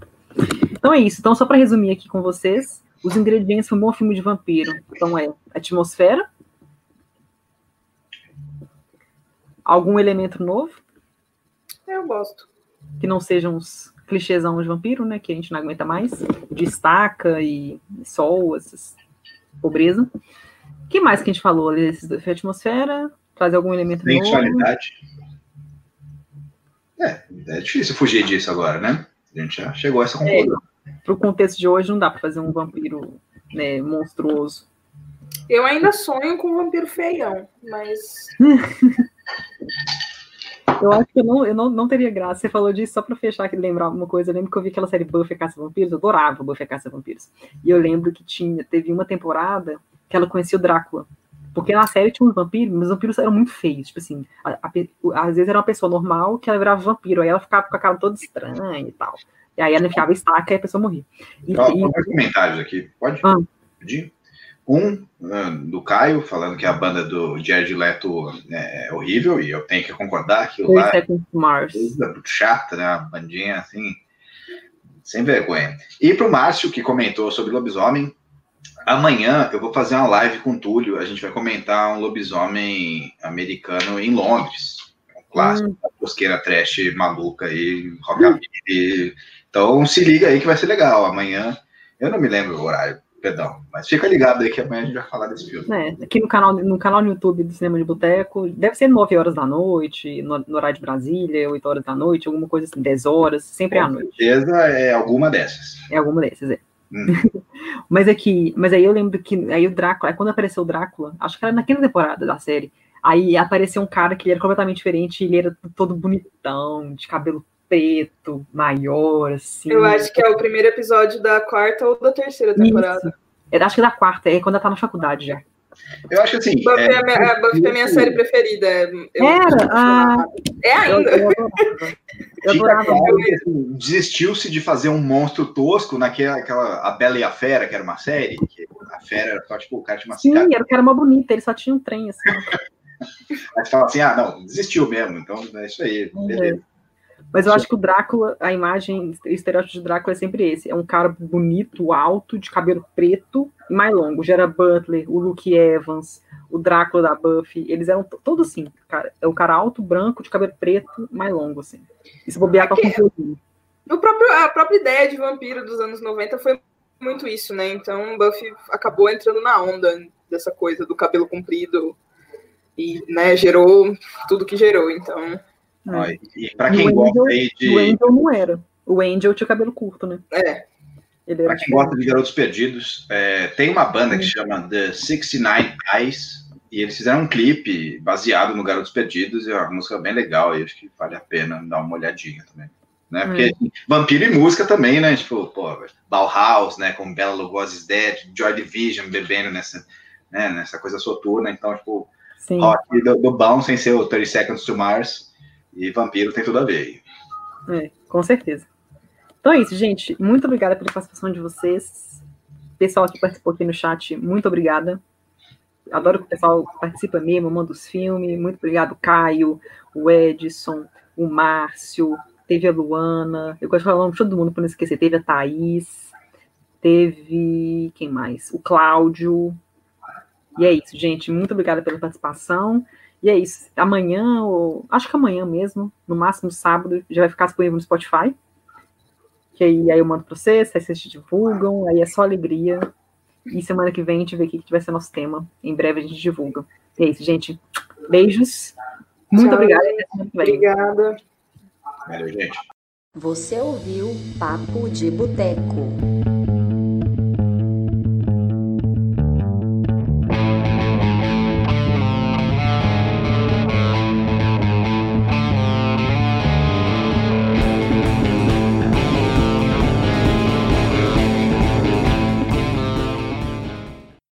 Então é isso. Então só para resumir aqui com vocês, os ingredientes para um bom filme de vampiro. Então é atmosfera, algum elemento novo. Eu gosto. Que não sejam os clichêsão de vampiro, né? Que a gente não aguenta mais. Destaca e sol, essas pobreza que mais que a gente falou desses dois? Foi atmosfera, trazer algum elemento Sensualidade. novo. É, é difícil fugir disso agora, né? A gente já chegou a essa é, conclusão. É, Para o contexto de hoje, não dá para fazer um vampiro né, monstruoso. Eu ainda sonho com um vampiro feião, mas. eu acho que eu não, eu não, não teria graça. Você falou disso só para fechar aqui, lembrar alguma coisa. Eu lembro que eu vi aquela série Buffy Caça Vampiros, eu adorava Buffy Caça Vampiros. E eu lembro que tinha, teve uma temporada que ela conhecia o Drácula. Porque na série tinha uns vampiros, mas os vampiros eram muito feios. Tipo assim, a, a, às vezes era uma pessoa normal que ela virava vampiro, aí ela ficava com a cara toda estranha e tal. E aí ela enfiava estaca e a pessoa morria. E, e... comentários aqui, pode? Ah. Pedir? Um uh, do Caio, falando que a banda do Jared Leto é horrível, e eu tenho que concordar que o lá é muito chata, né? Uma bandinha assim, sem vergonha. E pro Márcio, que comentou sobre lobisomem, Amanhã eu vou fazer uma live com o Túlio. A gente vai comentar um lobisomem americano em Londres. Um clássico hum. da tosqueira trash maluca aí, rockabilly. Então se liga aí que vai ser legal. Amanhã, eu não me lembro o horário, perdão. Mas fica ligado aí que amanhã a gente vai falar desse filme. É, aqui no canal, no canal no YouTube do Cinema de Boteco, deve ser 9 horas da noite, no, no, horário de Brasília, 8 horas da noite, alguma coisa assim, 10 horas, sempre com à noite. Com certeza é alguma dessas. É alguma dessas, é. Hum. mas aqui, mas aí eu lembro que aí o Drácula, quando apareceu o Drácula, acho que era naquela temporada da série, aí apareceu um cara que era completamente diferente, ele era todo bonitão, de cabelo preto, maior, assim. Eu acho que é o primeiro episódio da quarta ou da terceira temporada. Isso. Eu acho que é da quarta, é quando ela tá na faculdade já. Eu acho que assim. Buffy é, é, minha, Buffy é a minha série preferida. Eu, Era? Ah, é ainda. Eu, eu adorava. Assim, Desistiu-se de fazer um monstro tosco naquela aquela, A Bela e a Fera, que era uma série. Que a Fera era só, tipo, o cara tinha uma Sim, era o cara uma bonita, ele só tinha um trem, assim. Aí fala assim, ah, não, desistiu mesmo, então é isso aí, é. Mas eu acho que o Drácula, a imagem, o estereótipo de Drácula é sempre esse. É um cara bonito, alto, de cabelo preto e mais longo. O Gerard Butler, o Luke Evans, o Drácula da Buffy, eles eram todos assim, cara. É o cara alto, branco, de cabelo preto, mais longo, assim. E se bobear com o próprio A própria ideia de vampiro dos anos 90 foi muito isso, né? Então Buffy acabou entrando na onda dessa coisa do cabelo comprido e, né, gerou tudo que gerou, então... É. E para quem gosta aí de. O Angel não era. O Angel tinha cabelo curto, né? É. Para quem gosta de Garotos Perdidos, é, tem uma banda que chama The 69 Eyes, e eles fizeram um clipe baseado no Garotos Perdidos, e é uma música bem legal, e acho que vale a pena dar uma olhadinha também. Né? Porque hum. vampiro e música também, né? Tipo, pô, Bauhaus, né? Com Bela Lugosi's Dead, Joy Division bebendo nessa, né? nessa coisa soturna, então, tipo, Sim. rock do, do bom sem ser o 30 Seconds to Mars. E vampiro tem tudo a ver. É, com certeza. Então é isso, gente. Muito obrigada pela participação de vocês. Pessoal que participou aqui no chat, muito obrigada. Adoro que o pessoal participa mesmo, manda os filmes. Muito obrigado, Caio, o Edson, o Márcio, teve a Luana. Eu gosto de falar de todo mundo para não esquecer. Teve a Thaís, teve. Quem mais? O Cláudio. E é isso, gente. Muito obrigada pela participação. E é isso. Amanhã, ou acho que amanhã mesmo, no máximo sábado, já vai ficar disponível no Spotify. Que aí, aí eu mando para vocês, aí vocês divulgam, aí é só alegria. E semana que vem a gente vê o que vai ser nosso tema. Em breve a gente divulga. E é isso, gente. Beijos. Muito Tchau. obrigada. Obrigada. Valeu, gente. Você ouviu Papo de Boteco.